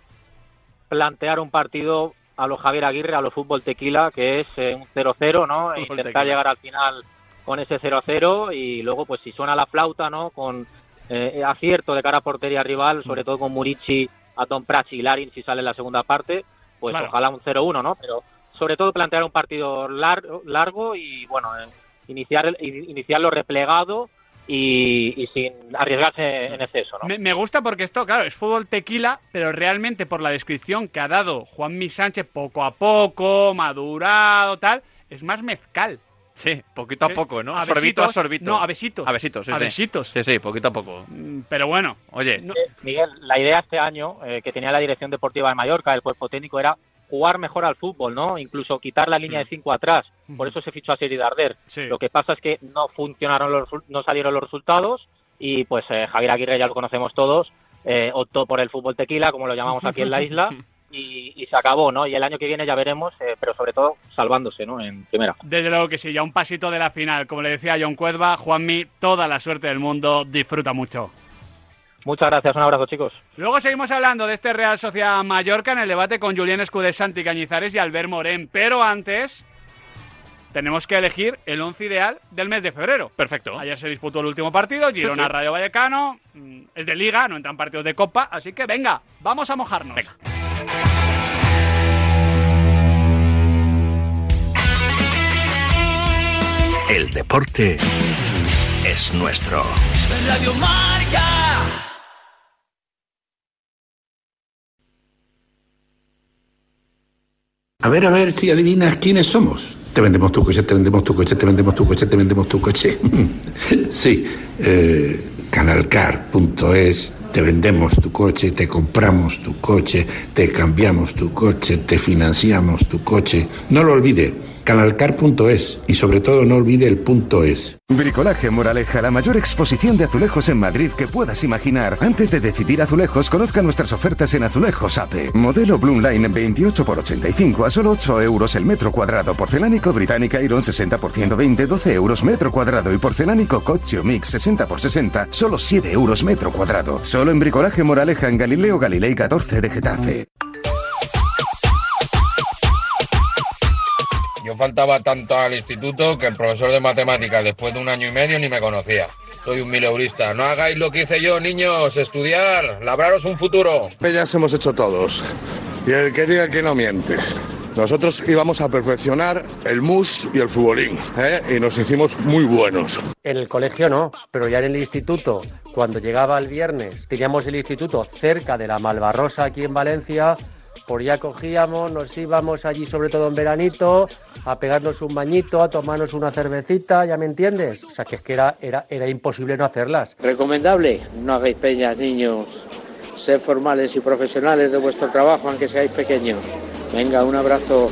plantear un partido a los Javier Aguirre, a los fútbol tequila, que es eh, un 0-0, ¿no? E intentar tequila. llegar al final con ese 0-0 y luego, pues si suena la flauta, ¿no? Con eh, acierto de cara a portería rival, sobre todo con Murici, Atom Prats y Larin si sale en la segunda parte, pues Claro. ojalá un 0-1, ¿no? Pero sobre todo plantear un partido largo, largo y, bueno, eh, iniciar, iniciarlo replegado y, y sin arriesgarse en exceso, ¿no? Me, me gusta porque esto, claro, es fútbol tequila, pero realmente por la descripción que ha dado Juanmi Sánchez poco a poco, madurado, tal, es más mezcal. Sí, poquito a poco, ¿no? A sorbito besitos. a sorbito. No, a besitos. A besitos, sí, A sí. besitos. Sí, sí, poquito a poco. Mm, Pero bueno. Oye, Eh, Miguel, la idea este año eh, que tenía la dirección deportiva de Mallorca, el cuerpo técnico, era jugar mejor al fútbol, ¿no? Incluso quitar la línea de cinco atrás. Por eso se fichó a Seri Darder. Sí. Lo que pasa es que no funcionaron los, no salieron los resultados y pues eh, Javier Aguirre ya lo conocemos todos, eh, optó por el fútbol tequila, como lo llamamos aquí en la isla, y, y se acabó, ¿no? Y el año que viene ya veremos, eh, pero sobre todo salvándose, ¿no? En primera. Desde luego que sí, ya un pasito de la final. Como le decía John Cuedva, Juanmi, toda la suerte del mundo, disfruta mucho. Muchas gracias, un abrazo, chicos. Luego seguimos hablando de este Real Sociedad Mallorca en el debate con Julián Escudés, Santi Cañizares y Albert Morén. Pero antes, tenemos que elegir el once ideal del mes de febrero. Perfecto. Ayer se disputó el último partido, Girona sí. Rayo Vallecano. mm, Es de liga, no entran partidos de copa, así que venga, vamos a mojarnos. El deporte es nuestro. Radio Marca. A ver, a ver si adivinas quiénes somos. Te vendemos tu coche, te vendemos tu coche, te vendemos tu coche, te vendemos tu coche. sí, eh, canalcar.es, te vendemos tu coche, te compramos tu coche, te cambiamos tu coche, te financiamos tu coche. No lo olvide, canalcar.es y sobre todo no olvide el punto es. Bricolaje Moraleja, la mayor exposición de azulejos en Madrid que puedas imaginar. Antes de decidir azulejos, conozca nuestras ofertas en Azulejos APE. Modelo Bloom Line 28 por 85 a solo 8 euros el metro cuadrado. Porcelánico Británica Iron 60 por 120, 12 euros metro cuadrado. Y porcelánico Cochio Mix 60 por 60, solo 7 euros metro cuadrado. Solo en Bricolaje Moraleja en Galileo Galilei 14 de Getafe. Yo faltaba tanto al instituto que el profesor de matemáticas después de un año y medio ni me conocía. Soy un mileurista. No hagáis lo que hice yo, niños. Estudiar, labraros un futuro. Peñas hemos hecho todos. Y el que diga que no miente. Nosotros íbamos a perfeccionar el mus y el futbolín, ¿eh? y nos hicimos muy buenos. En el colegio no, pero ya en el instituto, cuando llegaba el viernes, teníamos el instituto cerca de la Malvarrosa aquí en Valencia, por ya cogíamos, nos íbamos allí sobre todo en veranito, a pegarnos un bañito, a tomarnos una cervecita, ¿ya me entiendes? O sea que es que era, era, era imposible no hacerlas. Recomendable, no hagáis peñas, niños. Sed formales y profesionales de vuestro trabajo, aunque seáis pequeños. Venga, un abrazo.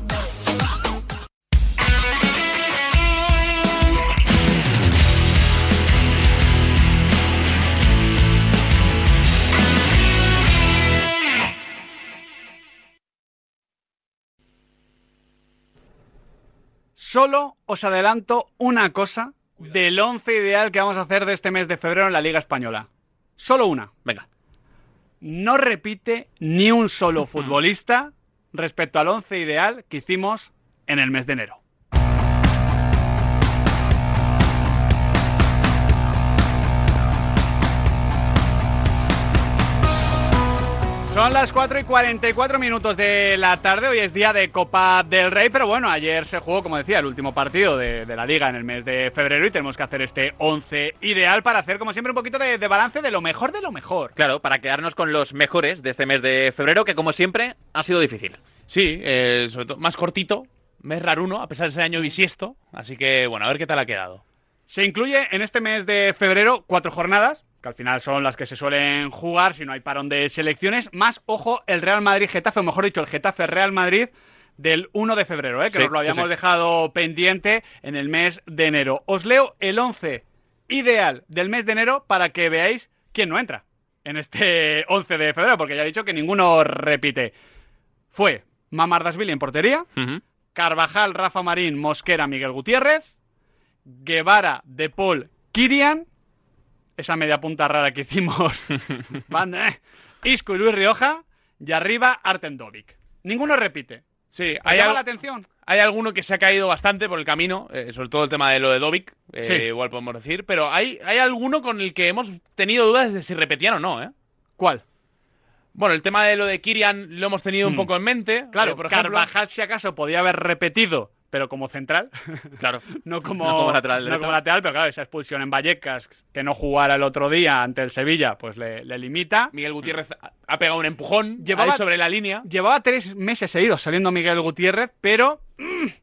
Solo os adelanto una cosa del once ideal que vamos a hacer de este mes de febrero en la Liga Española. Solo una. Venga. No repite ni un solo futbolista respecto al once ideal que hicimos en el mes de enero. Son las 4 y 44 minutos de la tarde, hoy es día de Copa del Rey, pero bueno, ayer se jugó, como decía, el último partido de, de la liga en el mes de febrero y tenemos que hacer este 11 ideal para hacer, como siempre, un poquito de, de balance de lo mejor de lo mejor. Claro, para quedarnos con los mejores de este mes de febrero, que como siempre ha sido difícil. Sí, eh, sobre todo más cortito, mes raruno, a pesar de ser año bisiesto. Así que, bueno, a ver qué tal ha quedado. Se incluye en este mes de febrero cuatro jornadas, que al final son las que se suelen jugar si no hay parón de selecciones, más, ojo, el Real Madrid-Getafe, o mejor dicho, el Getafe-Real Madrid del 1 de febrero, ¿eh? que Sí, nos lo habíamos sí. dejado pendiente en el mes de enero. Os leo el 11 ideal del mes de enero para que veáis quién no entra en este 11 de febrero, porque ya he dicho que ninguno repite. Fue Mamardasvili en portería, Carvajal, Rafa Marín, Mosquera, Miguel Gutiérrez, Guevara, De Paul, Kirian, esa media punta rara que hicimos, Van, eh, Isco y Luis Rioja, y arriba Arten Dovic. Ninguno repite. Sí, ¿Os hay, al- la atención? hay alguno que se ha caído bastante por el camino, eh, sobre todo el tema de lo de Dovic, eh, Sí. igual podemos decir, pero hay, hay alguno con el que hemos tenido dudas de si repetían o no, ¿eh? ¿Cuál? Bueno, el tema de lo de Kirian lo hemos tenido un Hmm. poco en mente. Claro, eh, por ejemplo. Carvajal si acaso podía haber repetido, pero como central. Claro. no como, No como lateral no como lateral, pero claro, esa expulsión en Vallecas, que no jugara el otro día ante el Sevilla, pues le, le limita. Miguel Gutiérrez ha- pegado un empujón Llevaba- ahí sobre la línea. Llevaba tres meses seguidos saliendo Miguel Gutiérrez, pero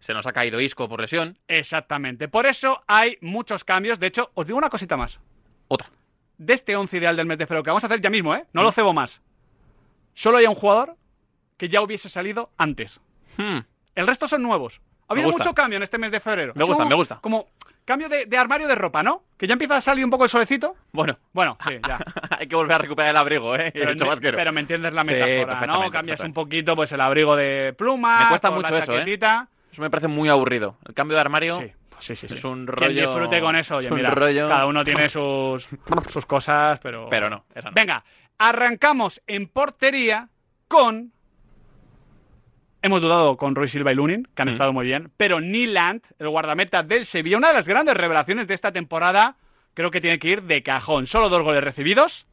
Se nos ha caído Isco por lesión. Exactamente. Por eso hay muchos cambios. De hecho, os digo una cosita más. Otra. De este 11 ideal del mes de febrero, que vamos a hacer ya mismo, ¿eh? No lo cebo más. Solo hay un jugador que ya hubiese salido antes. Hmm. El resto son nuevos. Ha habido mucho cambio en este mes de febrero. Me gusta, como- me gusta. Como cambio de, de armario de ropa, ¿no? Que ya empieza a salir un poco el solecito. Bueno, Bueno, sí, ya. hay que volver a recuperar el abrigo, ¿eh? Pero, El chubasquero. pero me entiendes la Sí, metáfora, ¿no? Cambias un poquito pues el abrigo de pluma. Me cuesta mucho la eso, ¿eh? Eso me parece muy aburrido. El cambio de armario Sí, sí, sí. es un Quien rollo. disfrute con eso, oye, es mira, rollo- cada uno tiene sus, sus cosas, pero... Pero no, esa no. Venga, arrancamos en portería con... Hemos dudado con Roy Silva y Lunin, que han Mm. estado muy bien, pero Niland, el guardameta del Sevilla, una de las grandes revelaciones de esta temporada, creo que tiene que ir de cajón. Solo dos goles recibidos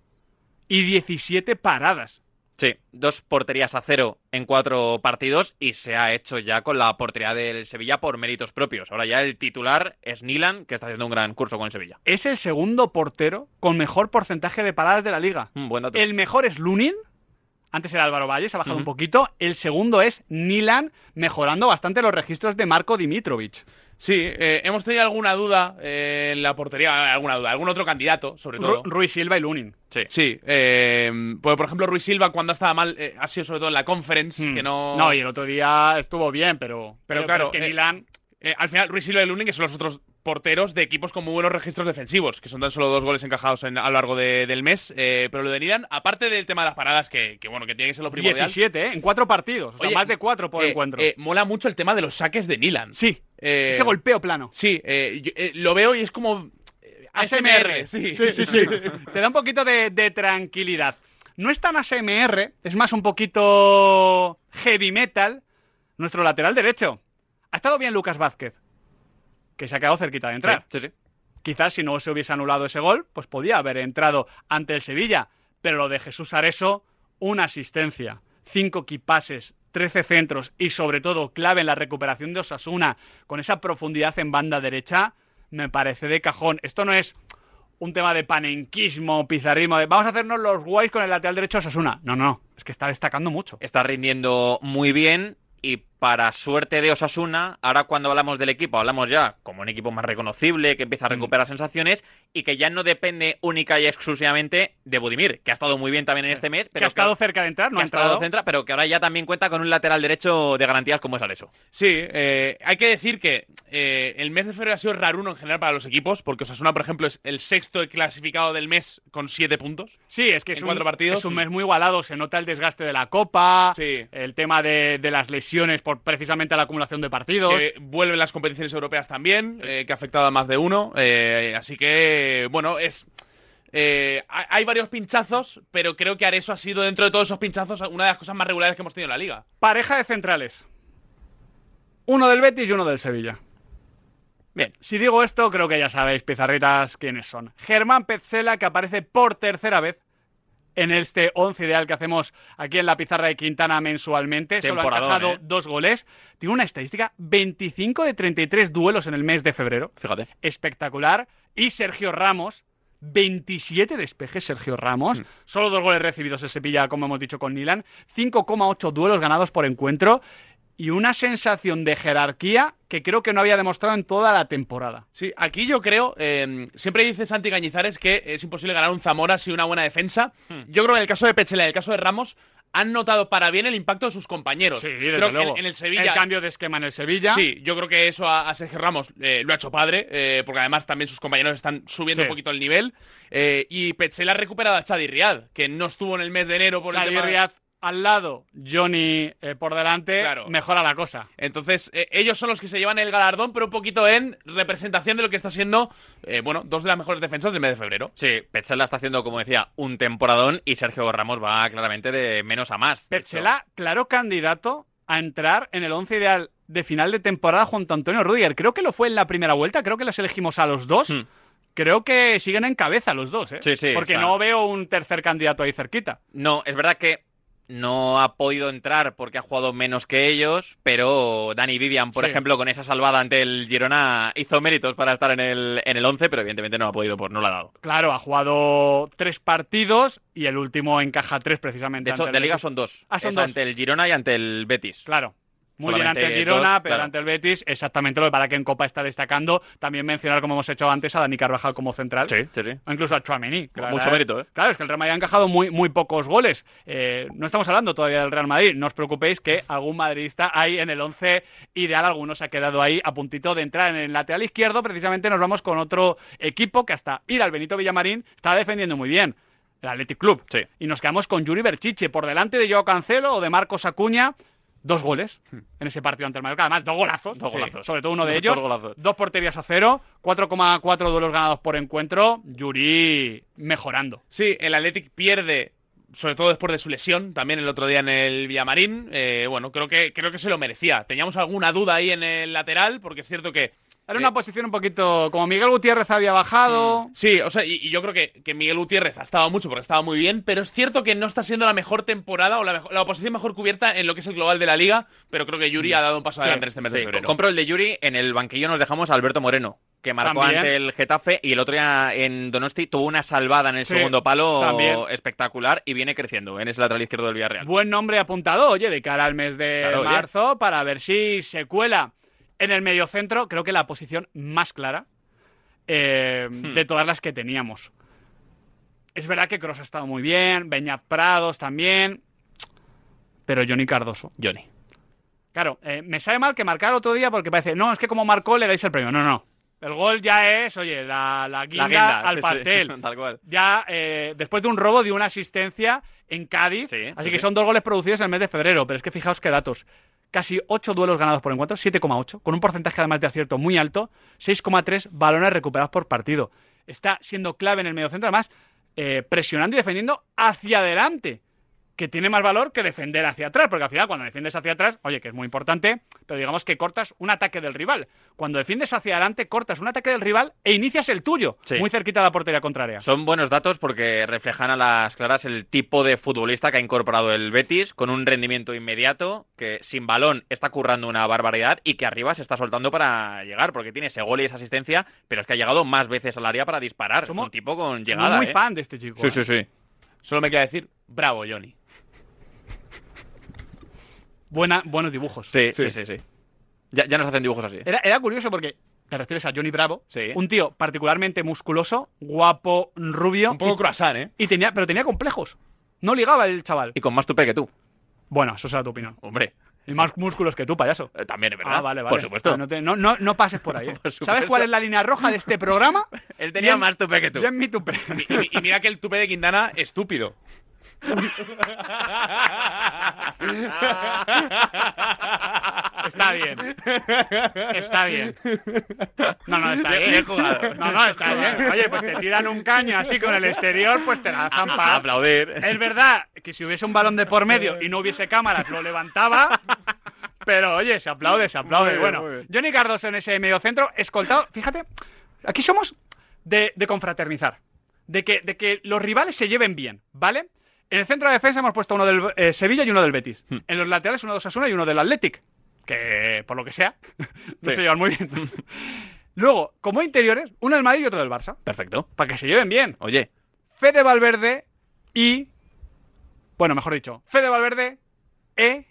y 17 paradas. Sí, dos porterías a cero en cuatro partidos y se ha hecho ya con la portería del Sevilla por méritos propios. Ahora ya el titular es Nilan, que está haciendo un gran curso con el Sevilla. Es el segundo portero con mejor porcentaje de paradas de la liga. Mm, buen dato. El mejor es Lunin. Antes era Álvaro Valles, ha bajado un poquito. El segundo es Nilan, mejorando bastante los registros de Marco Dimitrovic. Sí, eh, hemos tenido alguna duda eh, en la portería, alguna duda, algún otro candidato, sobre todo. Ru- Ruiz Silva y Lunin. Sí. Sí, eh, pues, por ejemplo, Ruiz Silva cuando estaba mal eh, ha sido sobre todo en la conference, Hmm. que no... No, y el otro día estuvo bien, pero. Pero claro, es que eh, Nilan. Eh, al final, Ruiz Silva y Lunin, que son los otros porteros de equipos con muy buenos registros defensivos, que son tan solo dos goles encajados en- a lo largo de- del mes. eh, pero lo de Nilan, aparte del tema de las paradas, que, que, bueno, que tiene que ser lo primordial. 17, ¿eh? En cuatro partidos. O sea, Oye, más de cuatro por eh, encuentro. eh, mola mucho el tema de los saques de Nilan. sí. Ese golpeo plano. Sí, yo, lo veo y es como. ASMR. sí. sí, sí. sí. Te da un poquito de, de tranquilidad. No es tan ASMR, es más un poquito heavy metal. Nuestro lateral derecho. Ha estado bien Lucas Vázquez, que se ha quedado cerquita de entrar. Sí, sí, sí. Quizás si no se hubiese anulado ese gol, pues podía haber entrado ante el Sevilla. Pero lo de Jesús Areso, una asistencia, cinco kipases, 13 centros y sobre todo clave en la recuperación de Osasuna, con esa profundidad en banda derecha, me parece de cajón. Esto no es un tema de panenquismo, pizarrismo, de vamos a hacernos los guays con el lateral derecho de Osasuna. No, no, es que está destacando mucho. Está rindiendo muy bien y para suerte de Osasuna, ahora cuando hablamos del equipo, hablamos ya como un equipo más reconocible, que empieza a recuperar sensaciones y que ya no depende única y exclusivamente de Budimir, que ha estado muy bien también en este mes, pero que ha estado cerca de entrar, no que ha estado centra, pero que ahora ya también cuenta con un lateral derecho de garantías como es Areso. Sí, eh, hay que decir que eh, el mes de febrero ha sido raruno en general para los equipos, porque Osasuna, por ejemplo, es el sexto clasificado del mes con siete puntos. Sí, es que En es un, cuatro partidos. es un mes muy igualado. Se nota el desgaste de la Copa, Sí. el tema de, de las lesiones por precisamente la acumulación de partidos. Que vuelven las competiciones europeas también, eh, que ha afectado a más de uno. eh, así que, bueno, es. eh, hay hay varios pinchazos, pero creo que Areso ha sido, dentro de todos esos pinchazos, una de las cosas más regulares que hemos tenido en la liga. Pareja de centrales. Uno del Betis y uno del Sevilla. Bien. Si digo esto, creo que ya sabéis, pizarritas, quiénes son. Germán Petzela, que aparece por tercera vez en este 11 ideal que hacemos aquí en la pizarra de Quintana mensualmente. Solo ha encajado ¿eh? dos goles. Tiene una estadística 25 de 33 duelos en el mes de febrero. Fíjate. Espectacular. Y Sergio Ramos, 27 despejes Sergio Ramos. Mm. Solo dos goles recibidos el Sevilla, como hemos dicho con Nilan. 5,8 duelos ganados por encuentro. Y una sensación de jerarquía que creo que no había demostrado en toda la temporada. Sí, aquí yo creo, eh, siempre dice Santi Cañizares que es imposible ganar un Zamora sin una buena defensa. Hmm. Yo creo que en el caso de Pechela y en el caso de Ramos han notado para bien el impacto de sus compañeros. Sí, desde Creo luego. en, en el Sevilla. El cambio de esquema en el Sevilla. Sí, yo creo que eso a, a Sergio Ramos eh, lo ha hecho padre, eh, porque además también sus compañeros están subiendo Sí. un poquito el nivel. Eh, y Pechela ha recuperado a Chadi Riad, que no estuvo en el mes de enero por Xavi el tema de- Riad al lado, Johnny eh, por delante, mejora la cosa. Entonces, eh, ellos son los que se llevan el galardón, pero un poquito en representación de lo que está siendo, eh, bueno, dos de las mejores defensas del mes de febrero. Sí, Petzela está haciendo, como decía, un temporadón y Sergio Ramos va claramente de menos a más. Petzela, claro candidato a entrar en el once ideal de final de temporada junto a Antonio Rudiger. Creo que lo fue en la primera vuelta, creo que los elegimos a los dos. Creo que siguen en cabeza los dos, ¿eh? Hmm. Sí, sí, Porque está. no veo un tercer candidato ahí cerquita. No, es verdad que no ha podido entrar porque ha jugado menos que ellos, pero Dani Vivian, por Sí. ejemplo, con esa salvada ante el Girona, hizo méritos para estar en el, en el 11, pero evidentemente no ha podido, por no lo ha dado. Claro, ha jugado tres partidos y el último encaja tres precisamente. De hecho, ante el de liga Betis. son dos. Ah, son Es dos. ante el Girona y ante el Betis. Claro. Muy bien ante el Girona, dos, pero claro. ante el Betis, exactamente lo que para que en Copa está destacando. También mencionar, como hemos hecho antes, a Dani Carvajal como central. Sí, sí, sí. O incluso a Chouameni. la Mucho mérito, ¿eh? Claro, es que el Real Madrid ha encajado muy, muy pocos goles. Eh, no estamos hablando todavía del Real Madrid. No os preocupéis que algún madridista hay en el 11 ideal. Algunos se ha quedado ahí a puntito de entrar en el lateral izquierdo. Precisamente nos vamos con otro equipo que hasta ir al Benito Villamarín está defendiendo muy bien. El Athletic Club. Sí. Y nos quedamos con Yuri Berchiche por delante de Joao Cancelo o de Marcos Acuña. Dos goles en ese partido ante el Mallorca. Además, dos golazos. Dos Sí, golazos. Sobre todo uno de Dos ellos. golazos. Dos porterías a cero. 4,4 duelos ganados por encuentro. Yuri mejorando. Sí, el Athletic pierde, sobre todo después de su lesión, también el otro día en el Villamarín. Eh, bueno, creo que, creo que se lo merecía. Teníamos alguna duda ahí en el lateral, porque es cierto que Era una posición un poquito. Como Miguel Gutiérrez había bajado. Sí, o sea, y, y yo creo que, que Miguel Gutiérrez ha estado mucho porque estaba muy bien, pero es cierto que no está siendo la mejor temporada o la, mejo- la oposición mejor cubierta en lo que es el global de la liga, pero creo que Yuri ha dado un paso Sí, adelante en este mes de febrero. Compro el de Yuri. En el banquillo nos dejamos a Alberto Moreno, que marcó También. ante el Getafe y el otro día en Donosti tuvo una salvada en el Sí, segundo palo también. espectacular y viene creciendo en ese lateral izquierdo del Villarreal. Buen nombre apuntado, oye, de cara al mes de Claro, oye. marzo, para ver si se cuela en el mediocentro. Creo que la posición más clara eh, Hmm. de todas las que teníamos. Es verdad que Cross ha estado muy bien, Beñat Prados también, pero Johnny Cardoso. Johnny. Claro, eh, me sabe mal que marcar otro día porque parece, no, es que como marcó le dais el premio. No, no. El gol ya es, oye, la, la guinda, La guinda, al sí, sí, pastel. tal cual. Ya eh, después de un robo de una asistencia en Cádiz. Sí, así sí, que son dos goles producidos en el mes de febrero. Pero es que fijaos qué datos. Casi 8 duelos ganados por encuentro, 7,8, con un porcentaje además de acierto muy alto, 6,3 balones recuperados por partido. Está siendo clave en el mediocentro, además, eh, presionando y defendiendo hacia adelante, que tiene más valor que defender hacia atrás, porque al final cuando defiendes hacia atrás, oye, que es muy importante, pero digamos que cortas un ataque del rival. Cuando defiendes hacia adelante, cortas un ataque del rival e inicias el tuyo, Sí. muy cerquita de la portería contraria. Son buenos datos porque reflejan a las claras el tipo de futbolista que ha incorporado el Betis con un rendimiento inmediato que sin balón está currando una barbaridad y que arriba se está soltando para llegar porque tiene ese gol y esa asistencia, pero es que ha llegado más veces al área para disparar. Somos- es un tipo con llegada. muy ¿eh? fan de este chico. Sí, ¿eh? sí, sí. Solo me queda decir, bravo, Johnny. Buena, buenos dibujos. Sí, sí, sí, sí. Ya, ya nos hacen dibujos así. Era, era curioso porque te refieres a Johnny Bravo, Sí. un tío particularmente musculoso, guapo, rubio. Un poco y- croissant, ¿eh? Y tenía, pero tenía complejos. No ligaba el chaval. Y con más tupe que tú. Bueno, eso será tu opinión. Hombre. Y más músculos que tú, payaso. Eh, también es verdad. Ah, vale, vale. Por supuesto. Ah, No, te- no, no, no pases por ahí. ¿eh? Por ¿Sabes cuál es la línea roja de este programa? Él tenía más tupe que tú. Bien mi tupe. Y, y- y mira que el tupe de Quintana, estúpido. Está bien. Está bien. No, no, está Bien- jugado. No, no, está bien. Oye, pues te tiran un caño así con el exterior, pues te la zampan. A aplaudir. Es verdad que si hubiese un balón de por medio y no hubiese cámaras, lo levantaba. Pero oye, se aplaude, se aplaude. Bien, bueno. Johnny Cardoso en ese medio centro, escoltado. Fíjate, aquí somos de, de confraternizar. De que, de que los rivales se lleven bien, ¿vale? En el centro de defensa hemos puesto uno del eh, Sevilla y uno del Betis. Hmm. En los laterales uno de Osasuna y uno del Athletic. Que, por lo que sea, no Sí. se llevan muy bien. Luego, como interiores, uno del Madrid y otro del Barça. Perfecto. Para que se lleven bien. Oye, Fede Valverde y. Bueno, mejor dicho, Fede Valverde e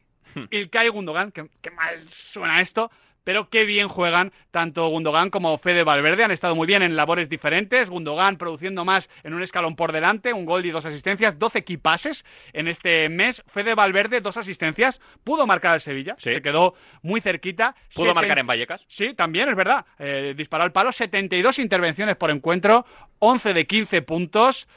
Ilkay Gundogan, que, que mal suena esto, pero qué bien juegan tanto Gundogan como Fede Valverde. Han estado muy bien en labores diferentes. Gundogan produciendo más en un escalón por delante, un gol y dos asistencias, 12 pases en este mes. Fede Valverde, dos asistencias. Pudo marcar al Sevilla, se quedó muy cerquita. Pudo Seten- marcar en Vallecas. Sí, también es verdad. Eh, disparó al palo, 72 intervenciones por encuentro, 11 de 15 puntos.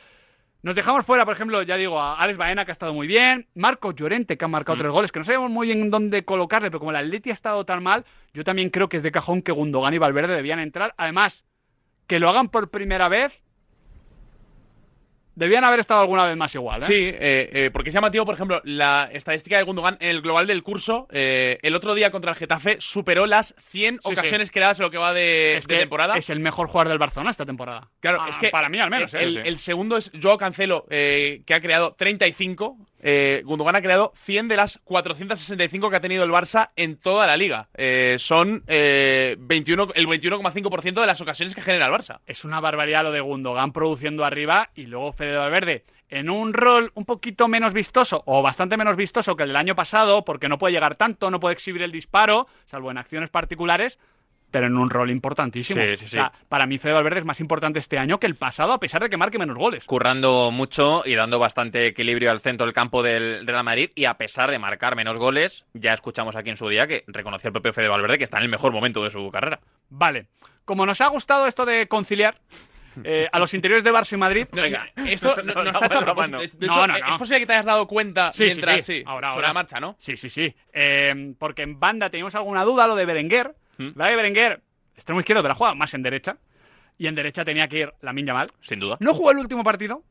Nos dejamos fuera, por ejemplo, ya digo, a Alex Baena, que ha estado muy bien. Marco Llorente, que ha marcado tres goles, que no sabemos muy bien dónde colocarle, pero como el Atleti ha estado tan mal, yo también creo que es de cajón que Gundogan y Valverde debían entrar. Además, que lo hagan por primera vez, debían haber estado alguna vez más igual. ¿eh? Sí, eh, eh, porque es llamativo, por ejemplo, la estadística de Gundogan en el global del curso. eh, el otro día contra el Getafe superó las 100 Sí, ocasiones sí. creadas en lo que va de, Es de que temporada. es el mejor jugador del Barcelona esta temporada. Claro, Ah, es que para mí al menos. ¿eh? El, el segundo es Joao Cancelo, que ha creado 35. Eh, Gundogan ha creado 100 de las 465 que ha tenido el Barça en toda la liga. Eh, son eh, 21, el 21,5% de las ocasiones que genera el Barça. Es una barbaridad lo de Gundogan produciendo arriba y luego Fede Valverde en un rol un poquito menos vistoso o bastante menos vistoso que el del año pasado porque no puede llegar tanto, no puede exhibir el disparo, salvo en acciones particulares, pero en un rol importantísimo. Sí, sí, o sea, sí. para mí Fede Valverde es más importante este año que el pasado a pesar de que marque menos goles. currando mucho y dando bastante equilibrio al centro del campo del Real Madrid y a pesar de marcar menos goles, ya escuchamos aquí en su día que reconoció el propio Fede Valverde que está en el mejor momento de su carrera. Vale. Como nos ha gustado esto de conciliar eh, a los interiores de Barça y Madrid, Venga, esto no, no está hecho a propósito. De No, hecho, no, eh, no. es posible que te hayas dado cuenta Sí, sí, mientras sí. Ahora, sobre ahora. la marcha, ¿no? Sí, sí, sí. Eh, porque en banda teníamos alguna duda, lo de Berenguer. ¿Mm? ¿Verdad que Berenguer, extremo izquierdo, pero ha jugado más en derecha? Y en derecha tenía que ir la mal. Sin duda. No jugó el último partido,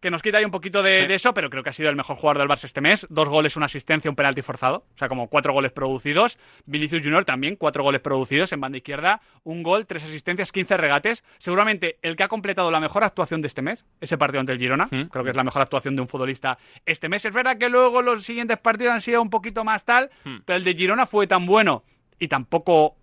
que nos quita ahí un poquito de, Sí. de eso, pero creo que ha sido el mejor jugador del Barça este mes. Dos goles, una asistencia, un penalti forzado. O sea, como cuatro goles producidos. Vinicius Junior también, cuatro goles producidos en banda izquierda. Un gol, tres asistencias, 15 regates. Seguramente el que ha completado la mejor actuación de este mes, ese partido ante el Girona. ¿Mm? Creo que es la mejor actuación de un futbolista este mes. Es verdad que luego los siguientes partidos han sido un poquito más tal, ¿Mm? pero el de Girona fue tan bueno y tampoco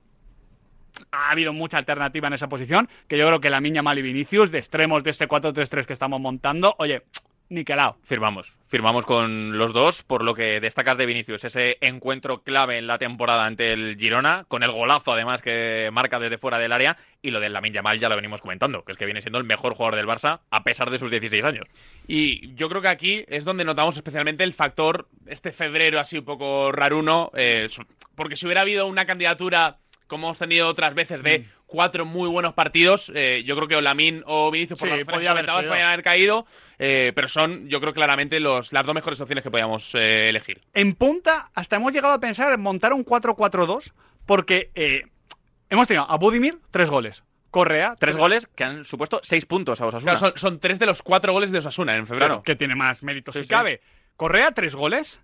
ha habido mucha alternativa en esa posición, que yo creo que la Miña Mal y Vinicius, de extremos de este 4-3-3 que estamos montando, oye, niquelado. Firmamos, firmamos con los dos, por lo que destacas de Vinicius, ese encuentro clave en la temporada ante el Girona, con el golazo además que marca desde fuera del área, y lo del Lamin Yamal ya lo venimos comentando, que es que viene siendo el mejor jugador del Barça a pesar de sus 16 años. Y yo creo que aquí es donde notamos especialmente el factor, este febrero así un poco raruno, eh, porque si hubiera habido una candidatura, como hemos tenido otras veces, de cuatro muy buenos partidos, eh, yo creo que o Lamin o Vinicius por Sí, las podía haber podían haber caído, eh, pero son, yo creo claramente los, las dos mejores opciones que podíamos eh, elegir. En punta, hasta hemos llegado a pensar en montar un 4-4-2, porque hemos tenido a Budimir, tres goles. Correa, Tres goles que han supuesto seis puntos a Osasuna. Claro, son, son tres de los cuatro goles de Osasuna en febrero. Claro, que tiene más méritos Sí, si sí. cabe. Correa, tres goles.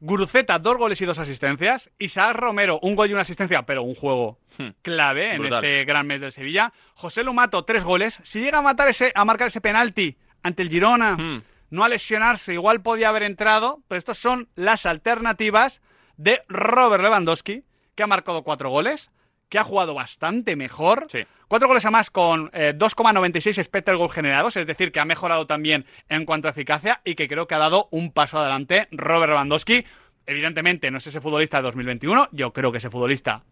Guruceta, dos goles y dos asistencias. Isaac Romero, un gol y una asistencia, pero un juego Hmm. clave en este gran mes del Sevilla. José Lumato, tres goles. Si llega a, matar ese, a marcar ese penalti ante el Girona, Hmm. no a lesionarse, igual podía haber entrado, pero estas son las alternativas de Robert Lewandowski, que ha marcado cuatro goles, que ha jugado bastante mejor. Cuatro goles a más con eh, 2,96 expected goal generados, es decir, que ha mejorado también en cuanto a eficacia y que creo que ha dado un paso adelante Robert Lewandowski. Evidentemente no es ese futbolista de 2021, yo creo que ese futbolista,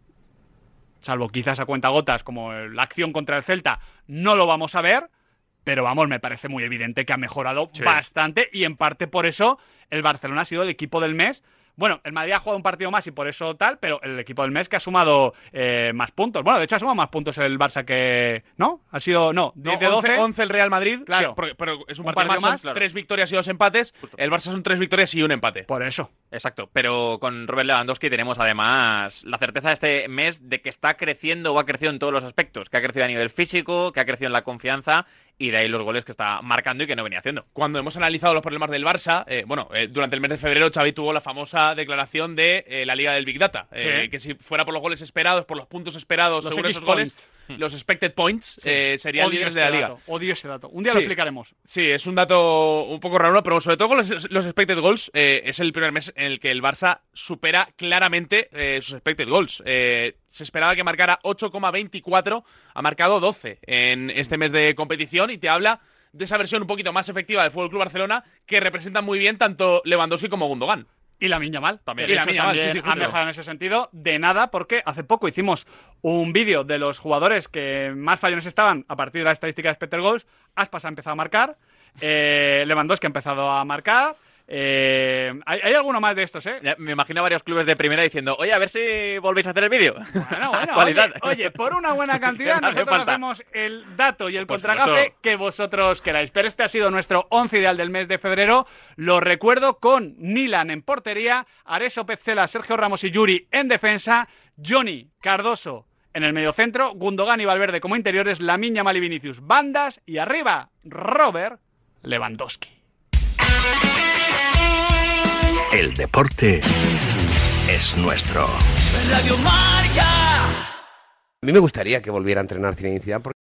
salvo quizás a cuentagotas como la acción contra el Celta, no lo vamos a ver, pero vamos, me parece muy evidente que ha mejorado Sí. bastante y en parte por eso el Barcelona ha sido el equipo del mes. Bueno, el Madrid ha jugado un partido más y por eso tal, pero el equipo del mes que ha sumado eh, más puntos. Bueno, de hecho ha sumado más puntos el Barça que... ¿No? Ha sido... No, 10 No, de 12. 11, 11 el Real Madrid, Claro. que- pero es un, Un partido, partido más, más, son claro. tres victorias y dos empates. El Barça son tres victorias y un empate. Por eso. Exacto, pero con Robert Lewandowski tenemos además la certeza este mes de que está creciendo o ha crecido en todos los aspectos, que ha crecido a nivel físico, que ha crecido en la confianza y de ahí los goles que está marcando y que no venía haciendo. Cuando hemos analizado los problemas del Barça, eh, bueno, eh, durante el mes de febrero Xavi tuvo la famosa declaración de eh, la Liga del Big Data, eh, Sí. que si fuera por los goles esperados, por los puntos esperados Los según esos goles, points. los expected points, Sí. eh, serían líderes este de la liga. dato, Odio ese dato. Un día lo explicaremos. Sí, es un dato un poco raro, pero sobre todo con los, los expected goals, es el primer mes en el que el Barça supera claramente sus expected goals. Eh, se esperaba que marcara 8,24, ha marcado 12 en este mes de competición y te habla de esa versión un poquito más efectiva del Fútbol Club Barcelona que representa muy bien tanto Lewandowski como Gundogan. Y la Miña Mal. También. Y la Yamal, también sí, sí, ha justo. mejorado en ese sentido. De nada, porque hace poco hicimos un vídeo de los jugadores que más fallones estaban a partir de la estadística de Spectre Goals. Aspas ha empezado a marcar. Eh, Lewandowski ha empezado a marcar. Eh, hay, hay alguno más de estos, ¿eh? Me imagino varios clubes de primera diciendo, oye, a ver si volvéis a hacer el vídeo. Bueno, bueno. Oye, oye, por una buena cantidad nosotros falta. hacemos el dato y el Por contragafe que vosotros queráis. Pero este ha sido nuestro 11 ideal del mes de febrero. Lo recuerdo con Nilan en portería, Areso Petzela, Sergio Ramos y Yuri en defensa, Johnny Cardoso en el mediocentro, Gundogan y Valverde como interiores, Lamiña Mal y Vinicius bandas y arriba Robert Lewandowski. El deporte es nuestro. Radio Marca. A mí me gustaría que volviera a entrenar Zinedine Zidane porque